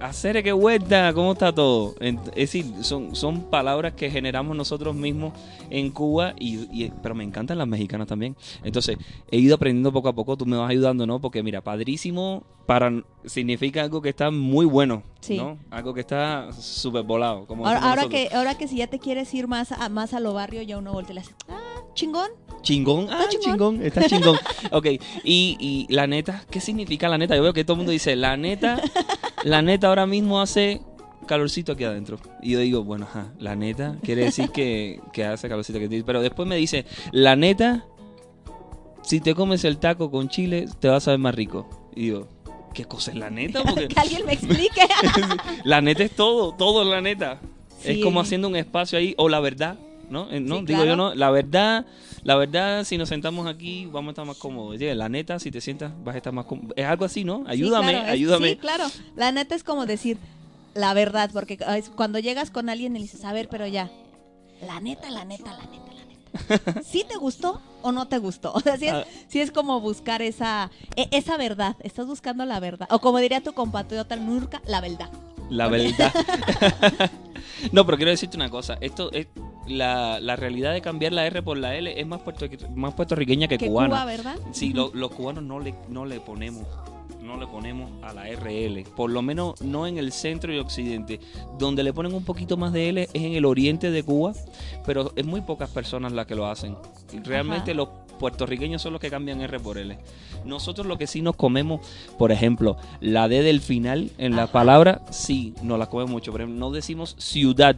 S11: hacer que vuelta, ¿cómo está todo? Es decir, son, son palabras que generamos nosotros mismos en Cuba, y, y- pero me encantan las mexicanas también. Entonces, he ido aprendiendo poco a poco, tú me vas ayudando, ¿no? Porque mira, padrísimo para significa algo que está muy bueno,
S6: Sí.
S11: ¿no? Algo que está súper volado. Como
S6: Ahora, ahora que, ahora que si ya te quieres ir más a, más a lo barrio, ya uno voltea y le hace, ah, chingón.
S11: Chingón, ah, chingón, está chingón. ok, y, y la neta, ¿qué significa la neta? Yo veo que todo el mundo dice, la neta, la neta ahora mismo hace calorcito aquí adentro. Y yo digo, bueno, ajá, la neta quiere decir que, que hace calorcito aquí adentro. Pero después me dice, la neta, si te comes el taco con chile, te vas a ver más rico. Y digo, ¿qué cosa es la neta? Porque
S6: que alguien me explique.
S11: la neta es todo, todo es la neta. Es como haciendo un espacio ahí, o la verdad, ¿no? Eh, ¿no?
S6: Sí,
S11: Digo
S6: claro.
S11: yo, ¿no? La verdad, la verdad, si nos sentamos aquí, vamos a estar más cómodos. Oye, La neta, si te sientas, vas a estar más cómodo. Es algo así, ¿no? Ayúdame,
S6: Sí, claro, es-
S11: ayúdame.
S6: Sí, claro. La neta es como decir la verdad, porque cuando llegas con alguien y le dices, a ver, pero ya, la neta, la neta, la neta, la neta. ¿Sí te gustó o no te gustó? O sea, sí es,
S11: Ah.
S6: sí es como buscar esa, e- esa verdad. Estás buscando la verdad. O como diría tu compatriota Nurka, la verdad.
S11: La verdad. no, pero quiero decirte una cosa. Esto es la, la realidad de cambiar la R por la L es más, puerto, más puertorriqueña que,
S6: Que
S11: cubana.
S6: Cuba, ¿verdad?
S11: Sí, lo- los cubanos no le, no le ponemos no le ponemos a la RL, por lo menos no en el centro y occidente. Donde le ponen un poquito más de L es en el oriente de Cuba, pero es muy pocas personas las que lo hacen. Realmente
S13: Ajá.
S11: los puertorriqueños son los que cambian R por L. Nosotros lo que sí nos comemos, por ejemplo, la D del final en la palabra, sí, nos la comemos mucho. Por ejemplo, no decimos ciudad,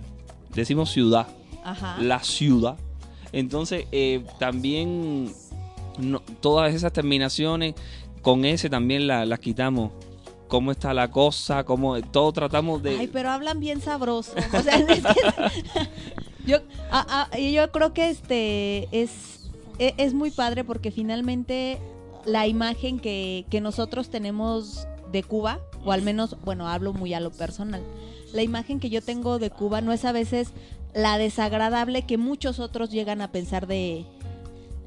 S11: decimos ciudad.
S6: Ajá.
S11: La ciudad. Entonces, eh, también no- todas esas terminaciones con S también la- las quitamos. ¿Cómo está la cosa? ¿Cómo, todo tratamos de...
S6: Ay, pero hablan bien sabroso. O sea, es que- yo, a- a- y yo creo que este es, e- es muy padre porque finalmente la imagen que, que nosotros tenemos de Cuba, o al menos, bueno, hablo muy a lo personal, la imagen que yo tengo de Cuba no es a veces la desagradable que muchos otros llegan a pensar de,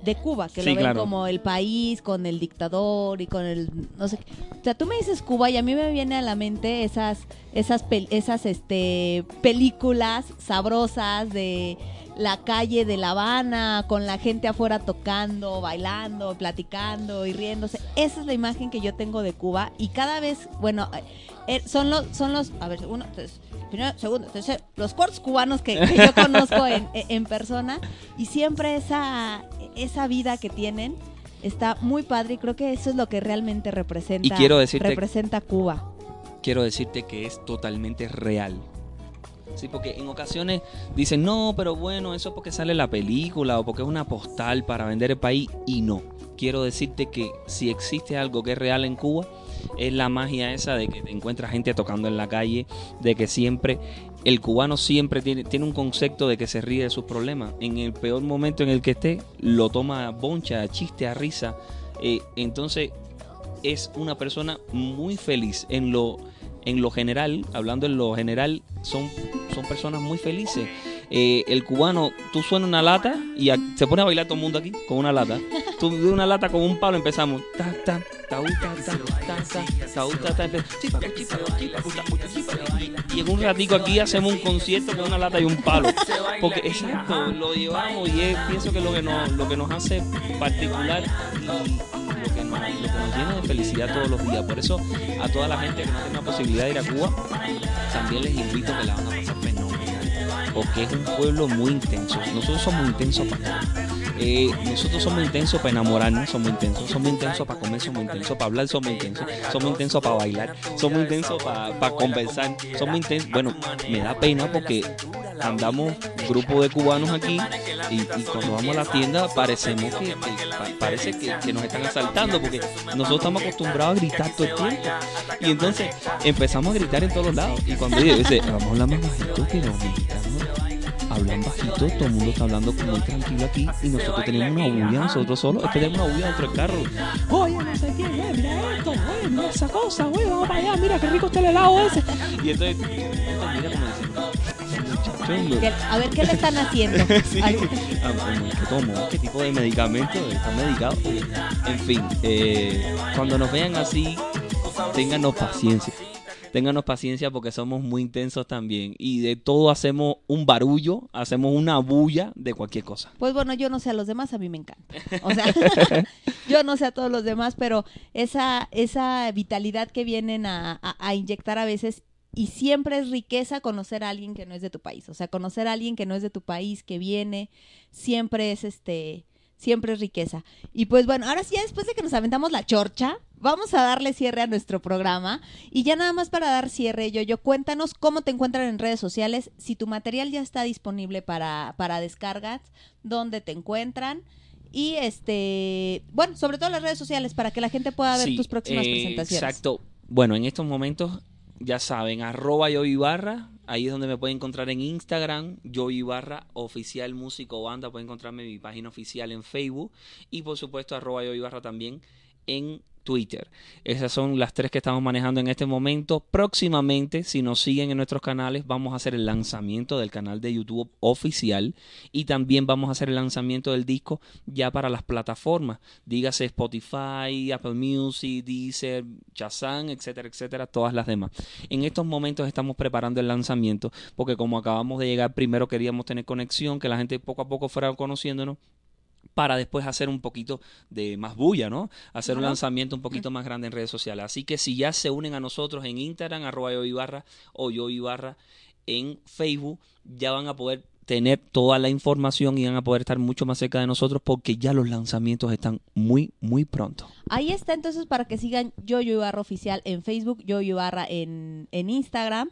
S6: de Cuba, que
S11: Sí,
S6: lo ven
S11: claro.
S6: como el país con el dictador y con el no sé. O sea, tú me dices Cuba y a mí me viene a la mente esas esas pel- esas este películas sabrosas de la calle de La Habana con la gente afuera tocando, bailando, platicando y riéndose. Esa es la imagen que yo tengo de Cuba y cada vez, bueno, eh, son los son los, a ver, uno, tres, primero, segundo, tercero, los cuartos cubanos que, que yo conozco en, en persona y siempre esa esa vida que tienen está muy padre y creo que eso es lo que realmente representa
S11: Y quiero decirte-
S6: representa Cuba.
S11: quiero decirte que es totalmente real. Sí, porque en ocasiones dicen, no, pero bueno, eso es porque sale la película o porque es una postal para vender el país. Y no. Quiero decirte que si existe algo que es real en Cuba, es la magia esa de que te encuentras gente tocando en la calle, de que siempre, el cubano siempre tiene, tiene un concepto de que se ríe de sus problemas. En el peor momento en el que esté, lo toma a boncha, a chiste, a risa. Eh, entonces, es una persona muy feliz en lo en lo general hablando en lo general son son personas muy felices Eh, el cubano tú suena una lata y a- se pone a bailar todo el mundo aquí con una lata tú de una lata con un palo empezamos ta ta ta y en un ratico aquí hacemos un concierto con una lata y un palo porque exacto lo llevamos y es, pienso que lo que nos lo que nos hace particular lo que nos, lo que nos llena de felicidad todos los días. Por eso, a toda la gente que no tenga posibilidad de ir a Cuba, también les invito que la van a pasar fenomenal. Porque es un pueblo muy intenso. Nosotros somos intensos para. Eh, nosotros somos intensos para enamorarnos, somos intensos, somos intensos para comer, somos intensos para hablar, somos intensos, somos intensos para bailar, somos intensos para, conversar, somos intensos. Bueno, me da pena porque andamos grupo de cubanos aquí y, cuando vamos a la tienda parecemos que, que- pa- parece que, nos están asaltando porque nosotros estamos acostumbrados a gritar todo el tiempo y entonces empezamos a gritar en todos lados y cuando dice, dice vamos a hablar más bajito que los mexicanos hablan bajito, todo el mundo está hablando muy tranquilo aquí y nosotros tenemos una bulla nosotros solos, es que tenemos una bulla dentro del carro oye no sé qué, eh, mira esto, oye mira esa cosa, oye vamos para allá, mira qué rico está el helado ese y entonces, mira como
S6: a ver, ¿qué le están haciendo?
S11: Sí. Ah, ¿Qué tomo? ¿Qué tipo de medicamento? ¿Están medicados? En fin, eh, cuando nos vean así, ténganos paciencia. Ténganos paciencia porque somos muy intensos también. Y de todo hacemos un barullo, hacemos una bulla de cualquier cosa.
S6: Pues bueno, yo no sé a los demás, a mí me encanta. O sea, yo no sé a todos los demás, pero esa, esa vitalidad que vienen a, a- a inyectar a veces y siempre es riqueza conocer a alguien que no es de tu país. O sea, conocer a alguien que no es de tu país, que viene, siempre es este, siempre es riqueza. Y pues bueno, ahora sí, ya después de que nos aventamos la chorcha, vamos a darle cierre a nuestro programa. Y ya nada más para dar cierre, yo, yo cuéntanos cómo te encuentran en redes sociales, si tu material ya está disponible para, para descargas, dónde te encuentran. Y este, bueno, sobre todo las redes sociales para que la gente pueda ver
S11: Sí,
S6: tus próximas
S11: eh,
S6: presentaciones.
S11: Exacto. Bueno, en estos momentos, ya saben, arroba yo Ibarra, ahí es donde me pueden encontrar en Instagram, yo Ibarra, oficial músico banda, pueden encontrarme en mi página oficial en Facebook y por supuesto arroba yo Ibarra también en Twitter. Esas son las tres que estamos manejando en este momento. Próximamente, si nos siguen en nuestros canales, vamos a hacer el lanzamiento del canal de YouTube oficial y también vamos a hacer el lanzamiento del disco ya para las plataformas, dígase Spotify, Apple Music, Deezer, Shazam, etcétera, etcétera, todas las demás. En estos momentos estamos preparando el lanzamiento porque como acabamos de llegar, primero queríamos tener conexión, que la gente poco a poco fuera conociéndonos para después hacer un poquito de más bulla, ¿no? Hacer un lanzamiento un poquito más grande en redes sociales. Así que si ya se unen a nosotros en Instagram, arroba yo Ibarra o yo Ibarra en Facebook, ya van a poder tener toda la información y van a poder estar mucho más cerca de nosotros porque ya los lanzamientos están muy, muy pronto.
S6: Ahí está entonces para que sigan Yoyo Ibarra Oficial en Facebook, Yoyo Ibarra en, en Instagram,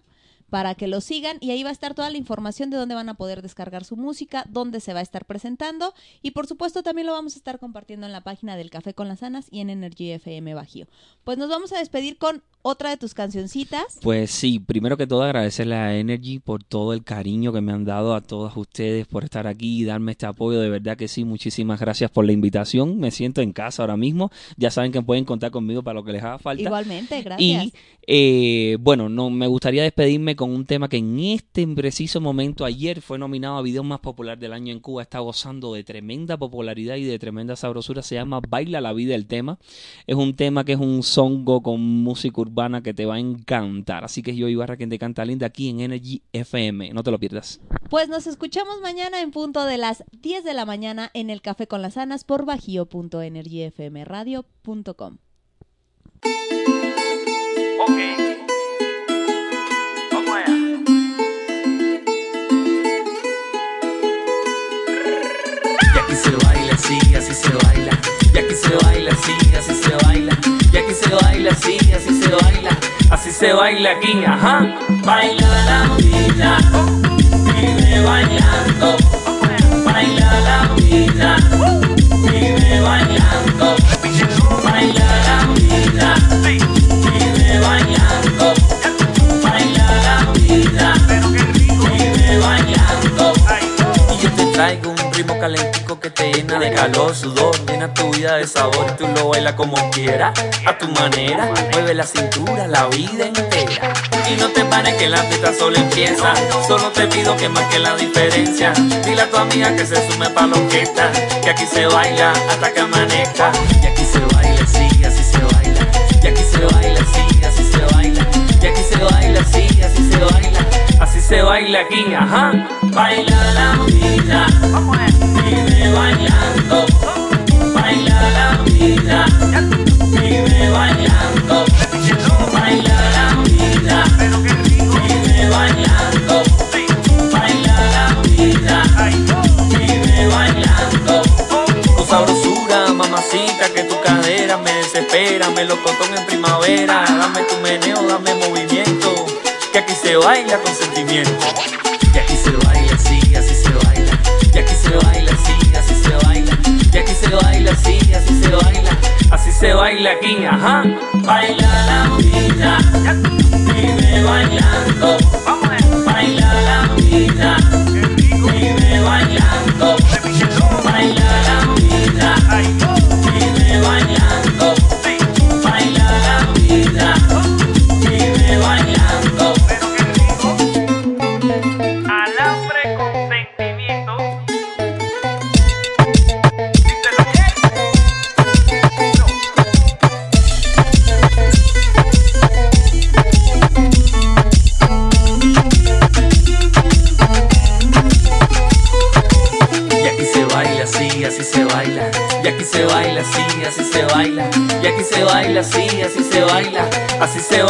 S6: para que lo sigan y ahí va a estar toda la información de dónde van a poder descargar su música, dónde se va a estar presentando y por supuesto también lo vamos a estar compartiendo en la página del Café con las Anas y en Energy FM Bajío. Pues nos vamos a despedir con otra de tus cancioncitas.
S11: Pues sí, primero que todo agradecerle a Energy por todo el cariño que me han dado a todas ustedes por estar aquí y darme este apoyo. De verdad que sí, muchísimas gracias por la invitación. Me siento en casa ahora mismo. Ya saben que pueden contar conmigo para lo que les haga falta.
S6: Igualmente, gracias.
S11: Y eh, bueno, no me gustaría despedirme con un tema que en este preciso momento, ayer fue nominado a Video Más Popular del Año en Cuba, está gozando de tremenda popularidad y de tremenda sabrosura. Se llama Baila la Vida el tema. Es un tema que es un songo con música urbana que te va a encantar. Así que yo Ibarra quien te canta linda aquí en Energy FM. No te lo pierdas.
S6: Pues nos escuchamos mañana en punto de las 10 de la mañana en el Café con las Anas por bajío.energyfmradio.com.
S12: Y se baila. Y aquí se baila así, así se baila. Y aquí se baila así, así se baila. Así se baila aquí, ajá. Baila la vida, vive bailando. Baila la vida, vive bailando. Baila la vida, vive bailando. Baila la vida, vive bailando. Y yo te traigo ritmo calentico que te llena de calor, sudor, llena tu vida de sabor, tú lo bailas como quieras, a tu manera, mueve la cintura la vida entera. Y no te pares que la fiesta solo empieza, solo te pido que marque la diferencia. Dile a tu amiga que se sume pa' la orquesta, que aquí se baila hasta que amanezca. Y aquí se baila así, aquí, ajá. Baila la vida, vive bailando. Baila la vida, vive bailando. Baila la vida, vive bailando. Baila la vida, vive bailando. Con sabrosura, mamacita, que tu cadera me desespera, melocotón en primavera. Dame tu meneo, dame baila con sentimiento. Y aquí se baila así, así se baila. Y aquí se baila así, así se baila. Y aquí se baila así, así se baila. Así se baila aquí, ajá. Baila la vida, vive bailando. Baila la vida, vive bailando.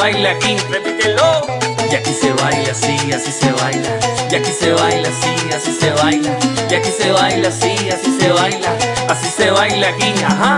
S12: Baila
S11: aquí, repítelo. Y aquí se baila así, así se baila. Y aquí se baila así, así se baila. Y aquí se baila así, así se baila. Así se baila aquí, ajá.